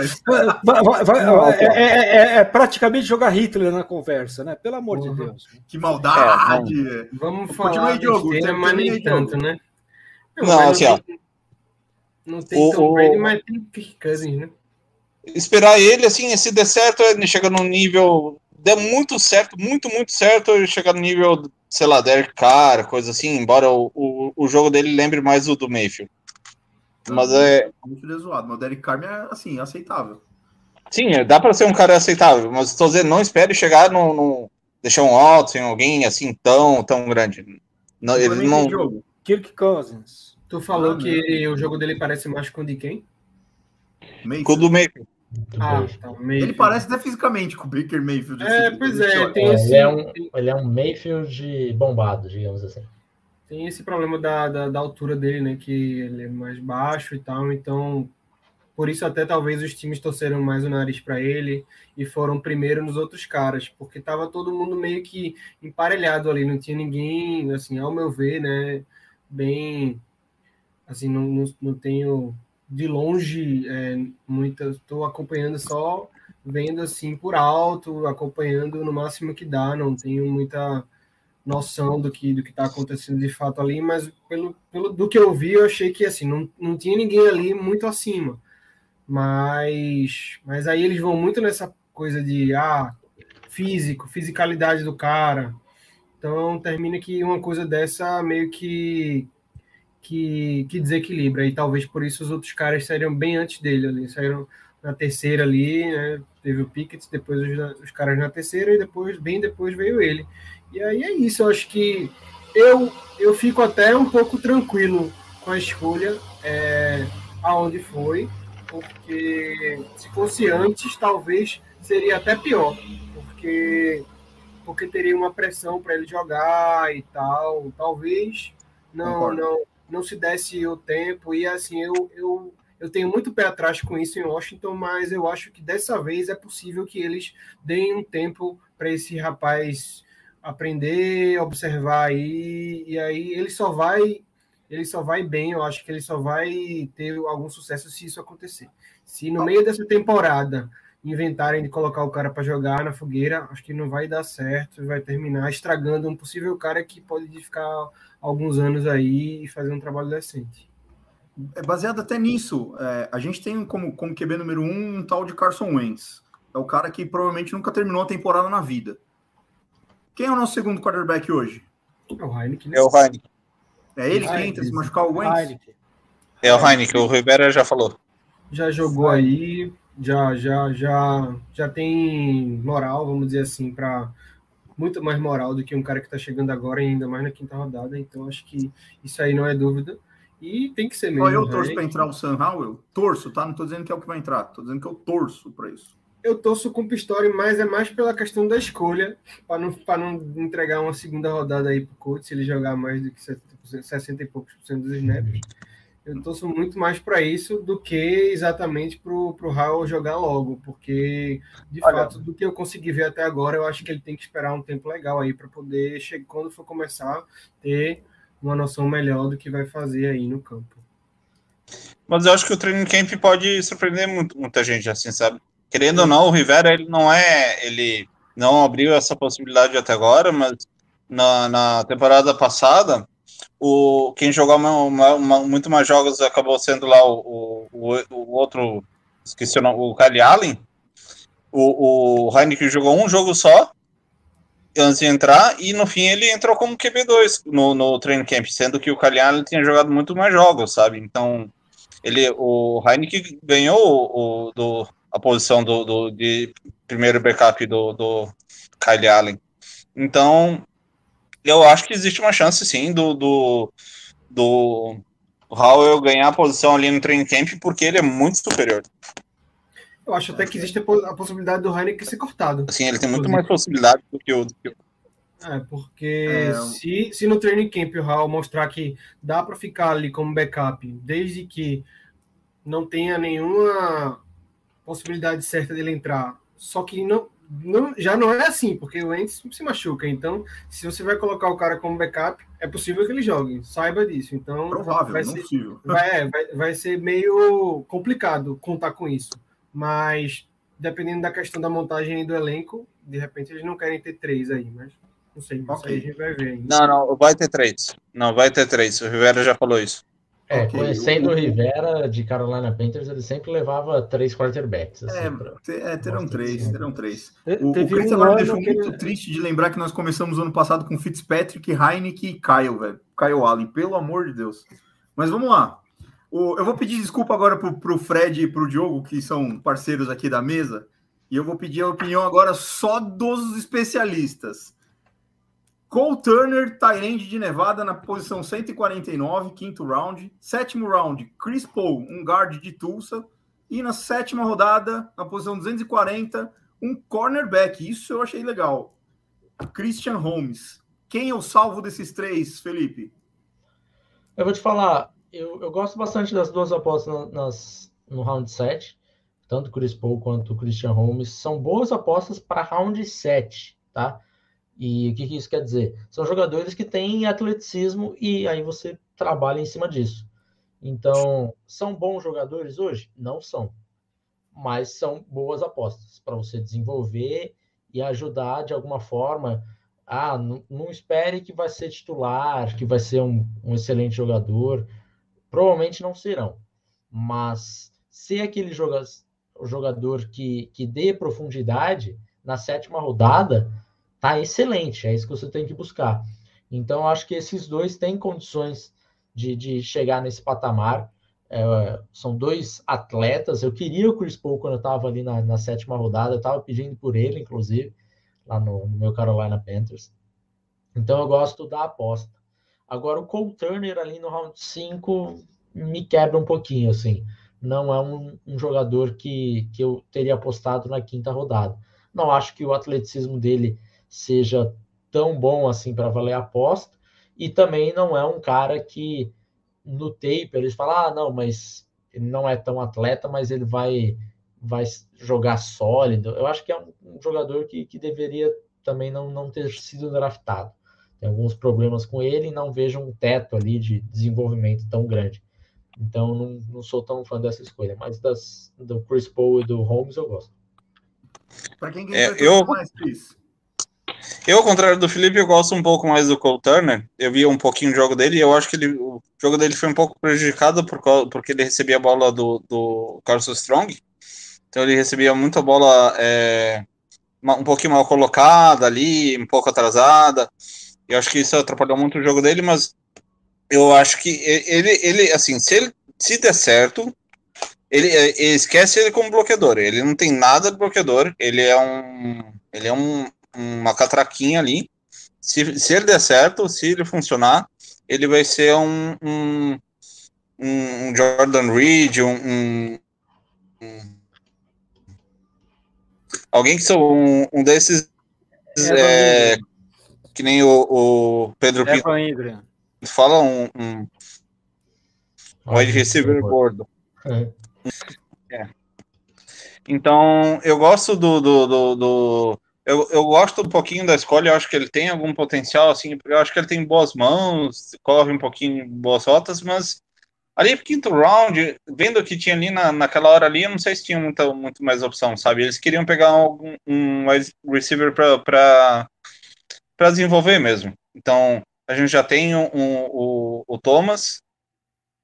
vai, vai, vai, é, é, é, é, praticamente jogar Hitler na conversa, né? Pelo amor uhum. de Deus. Que maldade! É, vamos falar de jogo, mas nem tanto, né? Não, não assim, ó. Não tem o, Tom Brady, mas tem Kirk Cousins, né? Esperar ele, assim, se der certo, ele chega num nível. Der muito certo, muito, muito certo, ele chegar no nível sei lá, Derek Carr, coisa assim, embora o, o, o jogo dele lembre mais o do Mayfield. Mas é. Muito zoado, mas o Derek Carr é assim, aceitável. Sim, é, dá para ser um cara aceitável, mas estou dizendo, não espere chegar no, no deixar um alto em alguém assim tão, tão grande. Não, ele não. Jogo. Kirk Cousins. Tu falou ah, que o jogo dele parece mais com o de quem? Mayfield. Com o do Mayfield. Ah, tá, ele parece até fisicamente com o Baker Mayfield. É, assim, pois é, tem é, esse... ele, é um, ele é um Mayfield bombado, digamos assim. Tem esse problema da, da, da, altura dele, né? Que ele é mais baixo e tal, então por isso até talvez os times torceram mais o nariz para ele e foram primeiro nos outros caras, porque tava todo mundo meio que emparelhado ali, não tinha ninguém, assim, ao meu ver, né? Bem, assim, não, não, não tenho de longe, é, estou acompanhando só vendo assim por alto, acompanhando no máximo que dá, não tenho muita noção do que do que está acontecendo de fato ali, mas pelo, pelo do que eu vi, eu achei que assim não, não tinha ninguém ali muito acima, mas mas aí eles vão muito nessa coisa de ah físico, fisicalidade do cara, então termina que uma coisa dessa meio que que, que desequilibra. E talvez por isso os outros caras saíram bem antes dele ali. Saíram na terceira ali, né? Teve o Pickett, depois os, os, caras na terceira e depois, bem depois, veio ele. E aí é isso, eu acho que eu, eu fico até um pouco tranquilo com a escolha é, aonde foi, porque se fosse antes, talvez seria até pior, porque porque teria uma pressão para ele jogar e tal. Talvez não, não não se desse o tempo. E assim, eu, eu, eu tenho muito pé atrás com isso em Washington, mas eu acho que dessa vez é possível que eles deem um tempo para esse rapaz aprender, observar aí, e aí ele só vai ele só vai bem, eu acho que ele só vai ter algum sucesso se isso acontecer. Se no meio dessa temporada inventarem de colocar o cara para jogar na fogueira, acho que não vai dar certo, vai terminar estragando um possível cara que pode ficar alguns anos aí e fazer um trabalho decente. É baseado até nisso. É, a gente tem como, como QB número um um tal de Carson Wentz. É o cara que provavelmente nunca terminou a temporada na vida. Quem é o nosso segundo quarterback hoje? É o Heineken. É o Heineken. É ele que entra se machucar o Wentz? É o Heineken, o Rivera já falou. Já jogou aí, já, já, já, já tem moral, vamos dizer assim, para muito mais moral do que um cara que está chegando agora, ainda mais na quinta rodada. Então, acho que isso aí não é dúvida. E tem que ser mesmo. eu torço para entrar o Sam Howell? Torço, tá? Não estou dizendo que é o que vai entrar. Estou dizendo que eu torço para isso. Eu torço com o Pistori, mas é mais pela questão da escolha, para não, não entregar uma segunda rodada aí para o coach, se ele jogar mais do que 60 e poucos por cento dos snaps. Eu torço muito mais para isso do que exatamente para o Raul jogar logo, porque de Olha, fato, do que eu consegui ver até agora, eu acho que ele tem que esperar um tempo legal aí para poder, chegar, quando for começar, ter uma noção melhor do que vai fazer aí no campo. Mas eu acho que o training camp pode surpreender muito, muita gente, assim, sabe? Querendo ou não, o Rivera, ele não é. Ele não abriu essa possibilidade até agora, mas na, na temporada passada, o, quem jogou uma, uma, muito mais jogos acabou sendo lá o, o, o outro, esqueci o nome, o Kyle Allen. O, o Heineken jogou um jogo só antes de entrar, e no fim ele entrou como QB2 no, no training camp, sendo que o Kyle Allen tinha jogado muito mais jogos, sabe? Então, ele, o Heineken ganhou o, do, a posição do, do, de primeiro backup do, do Kyle Allen. Então, eu acho que existe uma chance, sim, do, do, do Howell ganhar a posição ali no training camp, porque ele é muito superior. Eu acho até que existe a possibilidade do Heineken ser cortado. Sim, ele tem muito mais possibilidade do que o. Do que o... É, porque é... Se, se no training camp o Howell mostrar que dá para ficar ali como backup, desde que não tenha nenhuma possibilidade certa dele entrar, só que não, não, já não é assim, porque o Ents se machuca. Então, se você vai colocar o cara como backup, é possível que ele jogue. Saiba disso. Então, Provável, vai não ser, possível. Vai, vai, vai ser meio complicado contar com isso. Mas, dependendo da questão da montagem do elenco, de repente eles não querem ter três aí, mas não sei. Isso Ok. aí a gente vai ver ainda. Não, não, vai ter três. Não, vai ter três. O Rivera já falou isso. É, Ok, conhecendo o- Rivera de Carolina Panthers, ele sempre levava três quarterbacks. Assim, É, pra- é, terão três, terão três. Te- O, o Chris um deixou que muito triste de lembrar que nós começamos o ano passado com Fitzpatrick, Heineken e Kyle, velho. Kyle Allen, pelo amor de Deus. Mas vamos lá. O- eu vou pedir desculpa agora pro, pro Fred e pro Diogo, que são parceiros aqui da mesa, e eu vou pedir a opinião agora só dos especialistas. Cole Turner, Tyrande de Nevada, na posição 149, quinto round. Sétimo round, Chris Paul, um guard de Tulsa. E na sétima rodada, na posição 240, um cornerback. Isso eu achei legal. Christian Holmes. Quem eu salvo desses três, Felipe? Eu vou te falar, eu, eu gosto bastante das duas apostas na- nas, no round 7, tanto o Chris Paul quanto o Christian Holmes. São boas apostas para round 7, tá? E o que, que isso quer dizer? São jogadores que têm atleticismo e aí você trabalha em cima disso. Então, são bons jogadores hoje? Não são. Mas são boas apostas para você desenvolver e ajudar de alguma forma. Ah, não, não espere que vai ser titular, que vai ser um, um excelente jogador. Provavelmente não serão. Mas ser aquele joga jogador que, que dê profundidade na sétima rodada, tá excelente. É isso que você tem que buscar. Então, eu acho que esses dois têm condições de, de chegar nesse patamar. É, são dois atletas. Eu queria o Chris Paul quando eu estava ali na, na sétima rodada, eu estava pedindo por ele, inclusive, lá no, no meu Carolina Panthers. Então, eu gosto da aposta. Agora, o Cole Turner ali no round 5 me quebra um pouquinho, assim. Não é um, um jogador que, que eu teria apostado na quinta rodada. Não acho que o atleticismo dele seja tão bom assim para valer a aposta. E também não é um cara que no tape eles falam: ah, não, mas ele não é tão atleta, mas ele vai, vai jogar sólido. Eu acho que é um, um jogador que, que deveria também não, não ter sido draftado. Tem alguns problemas com ele e não vejo um teto ali de desenvolvimento tão grande. Então não, não sou tão fã dessa escolha, mas das, do Chris Paul e do Holmes eu gosto. Para quem É, quer eu- mais, Cris? Eu, ao contrário do Felipe, eu gosto um pouco mais do Cole Turner. Eu vi um pouquinho do jogo dele e eu acho que ele, o jogo dele foi um pouco prejudicado por, porque ele recebia a bola do, do Carson Strong. Então ele recebia muita bola é, um pouquinho mal colocada ali, um pouco atrasada. Eu acho que isso atrapalhou muito o jogo dele, mas eu acho que ele, ele assim, se ele se der certo, ele, é, esquece ele como bloqueador. Ele não tem nada de bloqueador. Ele é um, ele é um, uma catraquinha ali. Se, se ele der certo, se ele funcionar, ele vai ser um, um, um Jordan Reed, um, um- um- alguém que são um, um desses é, que nem o, o Pedro Pinto Evan Ingram. fala, um, um wide receiver gordo. É. Então, eu gosto do, do, do, do- eu, eu gosto um pouquinho da escolha, eu acho que ele tem algum potencial, assim, eu acho que ele tem boas mãos, corre um pouquinho boas rotas, mas ali quinto round, vendo o que tinha ali na, naquela hora ali, eu não sei se tinha muita, muito mais opção, sabe? Eles queriam pegar algum, um receiver para desenvolver mesmo. Então, a gente já tem um, um, o, o Thomas,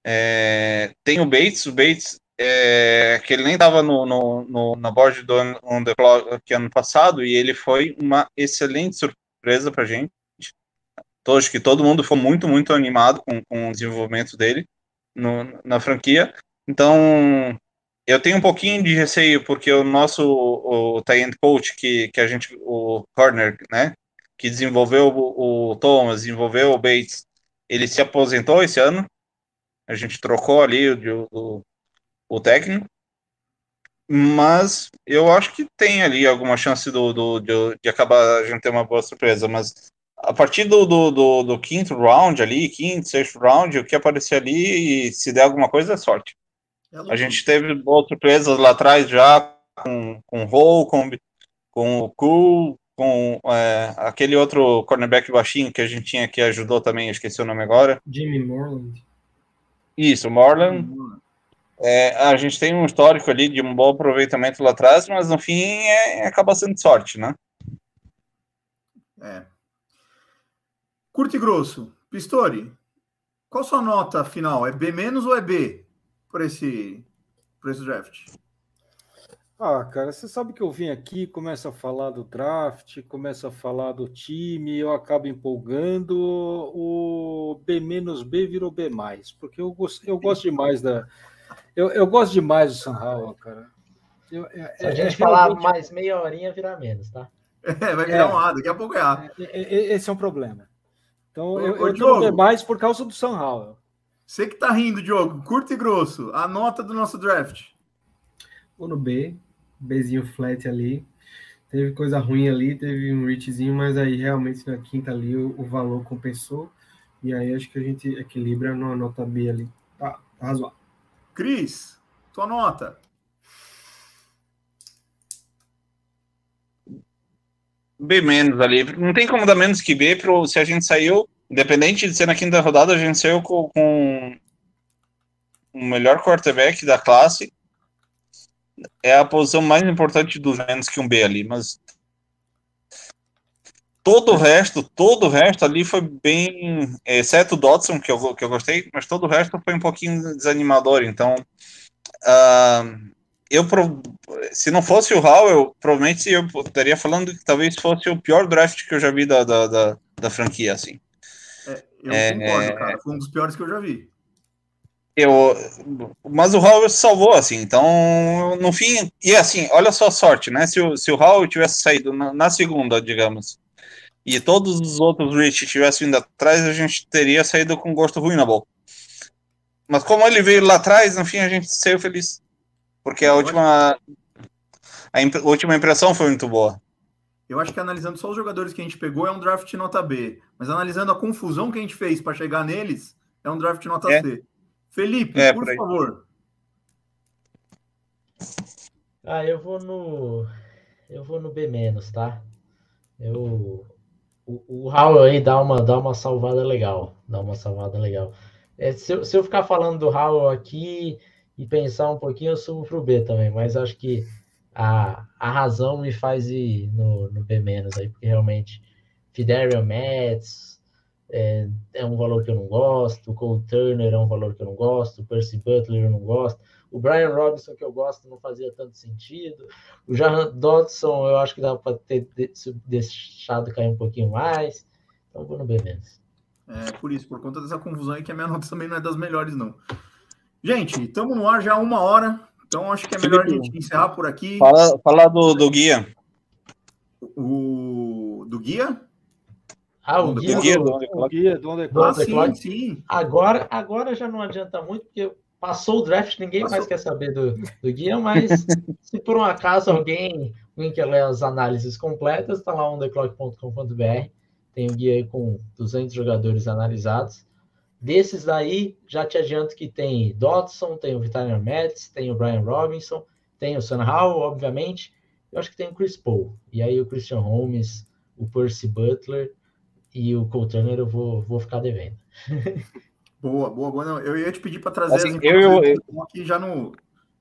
é, tem o Bates, o Bates é, que ele nem estava no, no, no, na board do on the clock ano passado e ele foi uma excelente surpresa para gente. Então, acho que todo mundo foi muito, muito animado com, com o desenvolvimento dele no, na franquia. Então, eu tenho um pouquinho de receio porque o nosso o, o end coach que, que a gente o corner, né, que desenvolveu o, o Thomas, desenvolveu o Bates, ele se aposentou esse ano. A gente trocou ali o, o o técnico. Mas eu acho que tem ali alguma chance do, do de, de, acabar a gente ter uma boa surpresa. Mas a partir do, do, do, do quinto round ali, quinto, sexto round, o que aparecer ali, e se der alguma coisa, é sorte. É a gente teve boas surpresas lá atrás já com, com o Holcomb, com o Cool, com é, aquele outro cornerback baixinho que a gente tinha que ajudou também, esqueci o nome agora. Jimmy Morland. Isso, Morland. É, a gente tem um histórico ali de um bom aproveitamento lá atrás, mas no fim é, acaba sendo sorte, né? É. Curto e grosso. Pistori, qual sua nota final? É B menos ou é B por esse, por esse draft? Ah, cara, você sabe que eu vim aqui, começo a falar do draft, começo a falar do time, eu acabo empolgando, o B menos B virou B mais, porque eu gosto, eu gosto demais da, eu, eu gosto demais do San Howell, cara. Eu, é, Se a é, gente é, falar realmente... mais meia horinha, virar menos, tá? É, vai virar é, um A, daqui a pouco é A. Esse é um problema. Então, ô, eu, ô, eu Diogo, mais por causa do San Howell. Você que tá rindo, Diogo, curto e grosso, a nota do nosso draft. Vou no B, Bzinho flat ali. Teve coisa ruim ali, teve um reachzinho, mas aí realmente na quinta ali o, o valor compensou. E aí acho que a gente equilibra numa nota B ali. Tá, tá razoável. Cris, tua nota. B menos ali. Não tem como dar menos que B pro, se a gente saiu, independente de ser na quinta rodada, a gente saiu com, com o melhor quarterback da classe. É a posição mais importante dos menos que um B ali, mas todo o resto, todo o resto ali foi bem, exceto o Dodson, que eu, que eu gostei, mas todo o resto foi um pouquinho desanimador. Então, uh, eu se não fosse o Howell, provavelmente eu estaria falando que talvez fosse o pior draft que eu já vi da, da, da, da franquia, assim. É, eu é, concordo, cara. Foi um dos piores que eu já vi. Eu, mas o Howell salvou, assim, então, no fim, e assim, olha só a sorte, né? Se o, se o Howell tivesse saído na, na segunda, digamos, e todos os outros Rich tivessem vindo atrás, a gente teria saído com gosto ruim na boca. Mas como ele veio lá atrás, no fim a gente saiu feliz. Porque a última, a imp última impressão foi muito boa. Eu acho que analisando só os jogadores que a gente pegou é um draft nota B. Mas analisando a confusão que a gente fez para chegar neles, é um draft nota é. C. Felipe, é, por, por favor. Ah, eu vou no. Eu vou no B, tá? Eu o, o Howell aí dá uma, dá uma salvada legal. Dá uma salvada legal. É, se, eu, se eu ficar falando do Howell aqui e pensar um pouquinho, eu subo pro B também, mas acho que a, a razão me faz ir no, no B aí, porque realmente Fiderian Mets é, é, um valor que eu não gosto, o Cole Turner é um valor que eu não gosto, o Percy Butler eu não gosto. O Brian Robinson, que eu gosto, não fazia tanto sentido. O Jahan Dodson, eu acho que dava para ter deixado cair um pouquinho mais. Então, vou no B menos. É, por isso, por conta dessa confusão aí, que a minha nota também não é das melhores, não. Gente, estamos no ar já há uma hora, então acho que é melhor a gente encerrar por aqui. Fala, fala do, do guia. O do guia? Ah, o guia, do, guia do, do, guia do, ah, sim, sim. Agora, agora já não adianta muito, porque Passou o draft, ninguém Passou. mais quer saber do, do guia, mas se por um acaso alguém, alguém quer ler as análises completas, está lá ontheclock.com.br, tem o guia aí com 200 jogadores analisados. Desses daí, já te adianto que tem Dodson, tem o Vitalian Metz, tem o Brian Robinson, tem o Sam Howell, obviamente. eu acho que tem o Chris Paul. E aí o Christian Holmes, o Percy Butler e o Cole Turner eu vou, vou ficar devendo. Boa, boa, boa. Não, eu ia te pedir para trazer Assim, as eu- eu- informações aqui já no,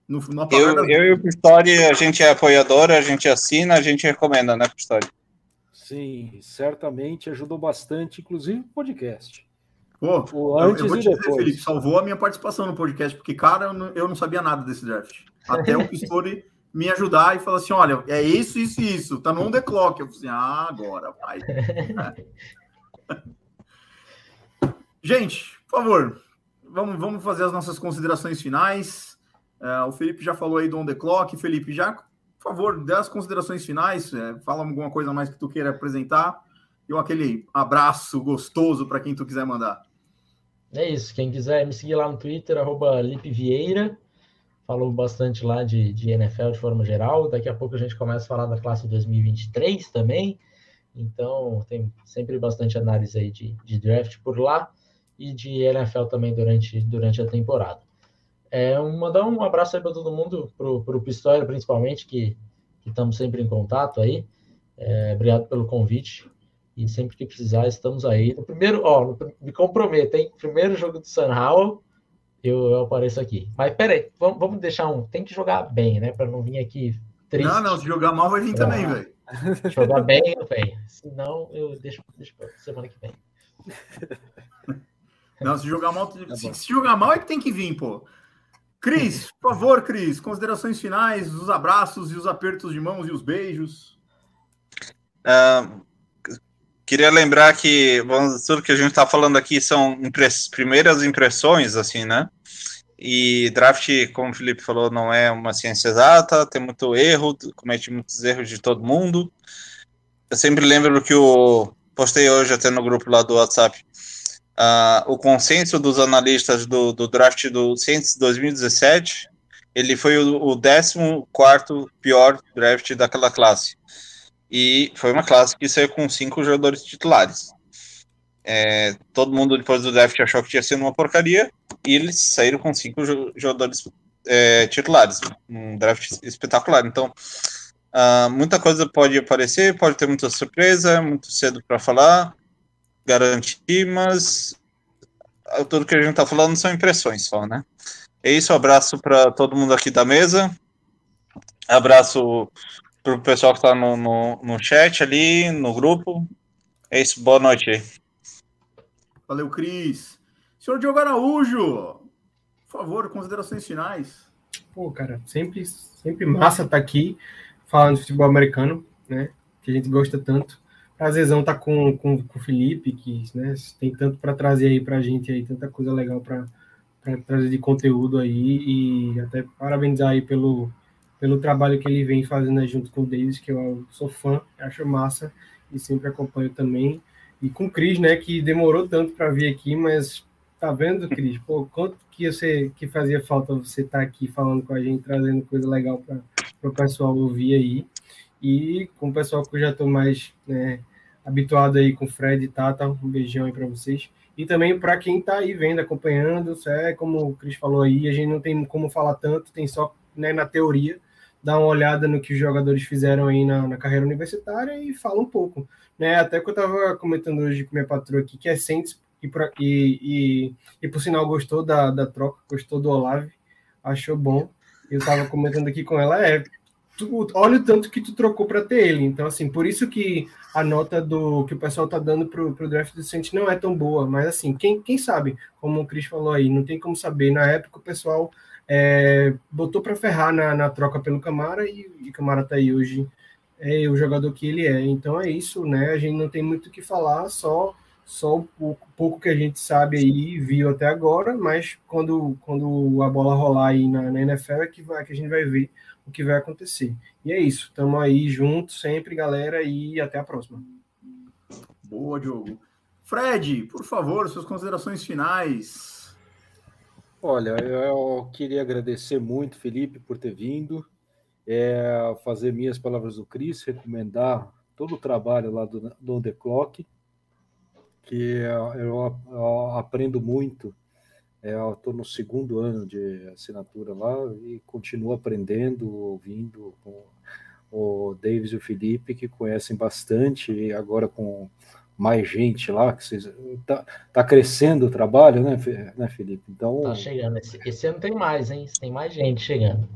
no, Eu, eu e o Pistori, a gente é apoiador, a gente assina, a gente recomenda, né, Pistori? Sim, certamente ajudou bastante, inclusive o podcast. Pô, O eu, antes eu vou e te dizer, depois. Felipe, salvou a minha participação no podcast, porque, cara, eu não, eu não sabia nada desse draft. Até o Pistori me ajudar e falar assim: olha, é isso, isso e isso, tá no on the clock. Eu falei assim: ah, agora, vai. Gente, por favor, vamos, vamos fazer as nossas considerações finais. É, o Felipe já falou aí do on the clock. Felipe, já, por favor, dê as considerações finais. é, fala alguma coisa mais que tu queira apresentar. E aquele abraço gostoso para quem tu quiser mandar. É isso. Quem quiser me seguir lá no Twitter, arroba Lipe Vieira. Falou bastante lá de, de NFL de forma geral. Daqui a pouco a gente começa a falar da classe 2023 também. Então, tem sempre bastante análise aí de, de draft por lá e de NFL também durante, durante a temporada. É, um- mandar um abraço aí para todo mundo, pro, pro Pistoia principalmente, que estamos sempre em contato aí. É, obrigado pelo convite. E sempre que precisar, estamos aí. No primeiro, ó, no me comprometo, hein? Primeiro jogo do San Howell, eu, eu apareço aqui. Mas peraí, vamos, vamos deixar um. Tem que jogar bem, né? Para não vir aqui triste. Não, não, se jogar mal vai vir também, Ah. velho. Jogar bem, bem. Senão, eu deixo, deixo pra semana que vem. Não, se jogar mal, Tá se, se jogar mal é que tem que vir, pô. Cris, por favor, Cris, considerações finais, os abraços e os apertos de mãos e os beijos. Ah, queria lembrar que vamos, tudo que a gente está falando aqui são impress- primeiras impressões, assim, né? E draft, como o Felipe falou, não é uma ciência exata, tem muito erro, comete muitos erros de todo mundo. Eu sempre lembro que eu postei hoje até no grupo lá do WhatsApp. ah, o consenso dos analistas do, do draft do Saints 2017, ele foi o, o 14 pior draft daquela classe. E foi uma classe que saiu com cinco jogadores titulares. É, todo mundo depois do draft achou que tinha sido uma porcaria e eles saíram com cinco jo- jogadores é, titulares. Um draft espetacular. Então, ah, muita coisa pode aparecer, pode ter muita surpresa, muito cedo para falar, garantir, mas ah, tudo que a gente está falando são impressões só, né? É isso, abraço para todo mundo aqui da mesa. Abraço pro pessoal que está no, no, no chat ali, no grupo. É isso, boa noite. Valeu, Cris. Senhor Diogo Araújo, por favor, considerações finais. Pô, cara, sempre, sempre massa estar aqui falando de futebol americano, né? Que a gente gosta tanto. Prazerzão estar com, com, com o Felipe, que né, tem tanto para trazer aí pra gente aí, tanta coisa legal para trazer de conteúdo aí e até parabenizar aí pelo, pelo trabalho que ele vem fazendo junto com o Davis, que eu sou fã, acho massa e sempre acompanho também. E com o Cris, né, que demorou tanto para vir aqui, mas tá vendo, Cris? Pô, quanto que você que fazia falta você estar aqui falando com a gente, trazendo coisa legal para o pessoal ouvir aí. E com o pessoal que eu já estou mais né, habituado aí com o Fred e Tata, um beijão aí para vocês. E também para quem está aí vendo, acompanhando, é como o Cris falou aí, a gente não tem como falar tanto, tem só né, na teoria, dar uma olhada no que os jogadores fizeram aí na, na carreira universitária e fala um pouco. Né? Até que eu estava comentando hoje com minha patroa aqui, que é Saints, e, pra, e, e, e, por sinal gostou da, da troca, gostou do Olave, achou bom. Eu estava comentando aqui com ela, é, tu, olha o tanto que tu trocou para ter ele. Então, assim, por isso que a nota do que o pessoal tá dando pro, pro draft do Saints não é tão boa. Mas, assim, quem, quem sabe, como o Cris falou aí, não tem como saber. Na época, o pessoal é, botou para ferrar na, na, troca pelo Camara e o Camara tá aí hoje é o jogador que ele é. Então é isso, né? A gente não tem muito o que falar, só só o pouco, pouco, que a gente sabe aí, viu até agora, mas quando, quando a bola rolar aí na, na NFL é que, vai, que a gente vai ver o que vai acontecer. E é isso, estamos aí juntos sempre, galera, e até a próxima. Boa, Diogo. Fred, por favor, suas considerações finais. Olha, eu queria agradecer muito, Felipe, por ter vindo, é, fazer minhas palavras do Cris, recomendar todo o trabalho lá do, do The Clock, que eu, eu aprendo muito. É, estou no segundo ano de assinatura lá e continuo aprendendo, ouvindo o Davis e o Felipe, que conhecem bastante, e agora com mais gente lá, que vocês, tá, tá crescendo o trabalho, né, né Felipe? Então, tá chegando. Esse, esse, ano tem mais, hein? Tem mais gente chegando.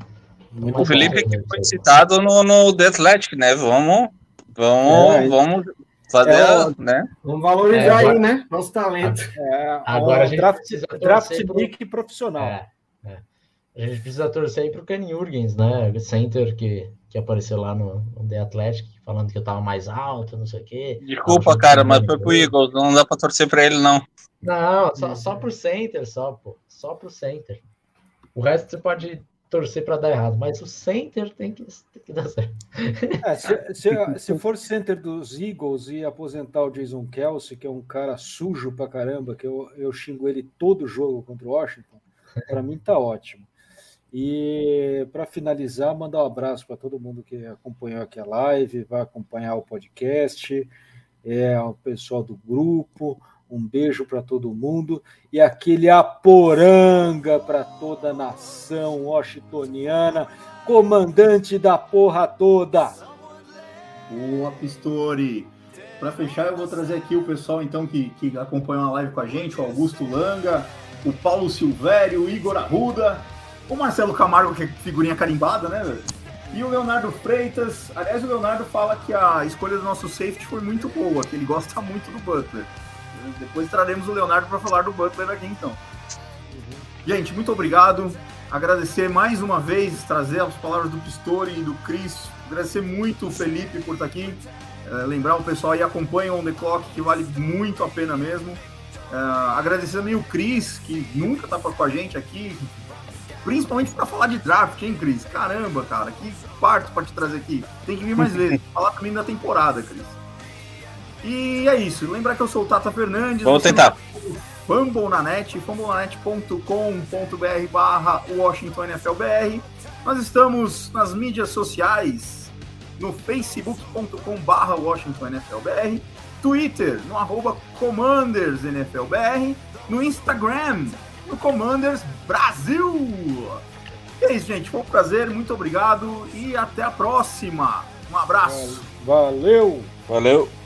o Felipe que foi citado no, no The Athletic, né? Vamos, vamos, é, vamos fazer, é, né? Vamos valorizar é, aí, né? Nosso talento. É, agora a gente draft, draft pro... profissional. É, é. A gente precisa torcer aí pro Ken Jurgens, né? Center que que apareceu lá no, no The Athletic, falando que eu tava mais alto, não sei o quê. Desculpa, cara, mas foi pro Eagles, não dá pra torcer pra ele, não. Não, só, só pro center, só, pô. Só pro center. O resto você pode torcer para dar errado, mas o center tem que, tem que dar certo. É, se, se, se, for center dos Eagles e aposentar o Jason Kelsey, que é um cara sujo pra caramba, que eu, eu xingo ele todo jogo contra o Washington, para mim tá ótimo. E para finalizar, mandar um abraço para todo mundo que acompanhou aqui a live, vai acompanhar o podcast, é, o pessoal do grupo. Um beijo para todo mundo e aquele aporanga para toda a nação washingtoniana, comandante da porra toda. Boa, Pistori. Para fechar, eu vou trazer aqui o pessoal então que, que acompanhou a live com a gente, o Augusto Langa, o Paulo Silvério, o Igor Arruda, o Marcelo Camargo, que é figurinha carimbada, né, velho? E o Leonardo Freitas. Aliás, o Leonardo fala que a escolha do nosso safety foi muito boa, que ele gosta muito do Butler. Depois traremos o Leonardo para falar do Butler aqui, então. Gente, muito obrigado. Agradecer mais uma vez, trazer as palavras do Pistori e do Cris. Agradecer muito o Felipe por estar aqui. É, lembrar o pessoal aí, acompanha o On The Clock, que vale muito a pena mesmo. É, agradecer também o Cris, que nunca está com a gente aqui, Principalmente para falar de draft, hein, Cris? Caramba, cara, que parto para te trazer aqui. Tem que vir mais vezes. falar também da temporada, Cris. E é isso. Lembrar que eu sou o Tata Fernandes. Vamos tentar. Fumble na net, fumblenanet.com.br barra Washington NFLBR. Nós estamos nas mídias sociais, no facebook.com barra Washington NFLBR, Twitter, no arroba Commanders NFLBR, no Instagram, no Commanders Brasil. E é isso, gente. Foi um prazer, muito obrigado e até a próxima. Um abraço. Valeu. Valeu.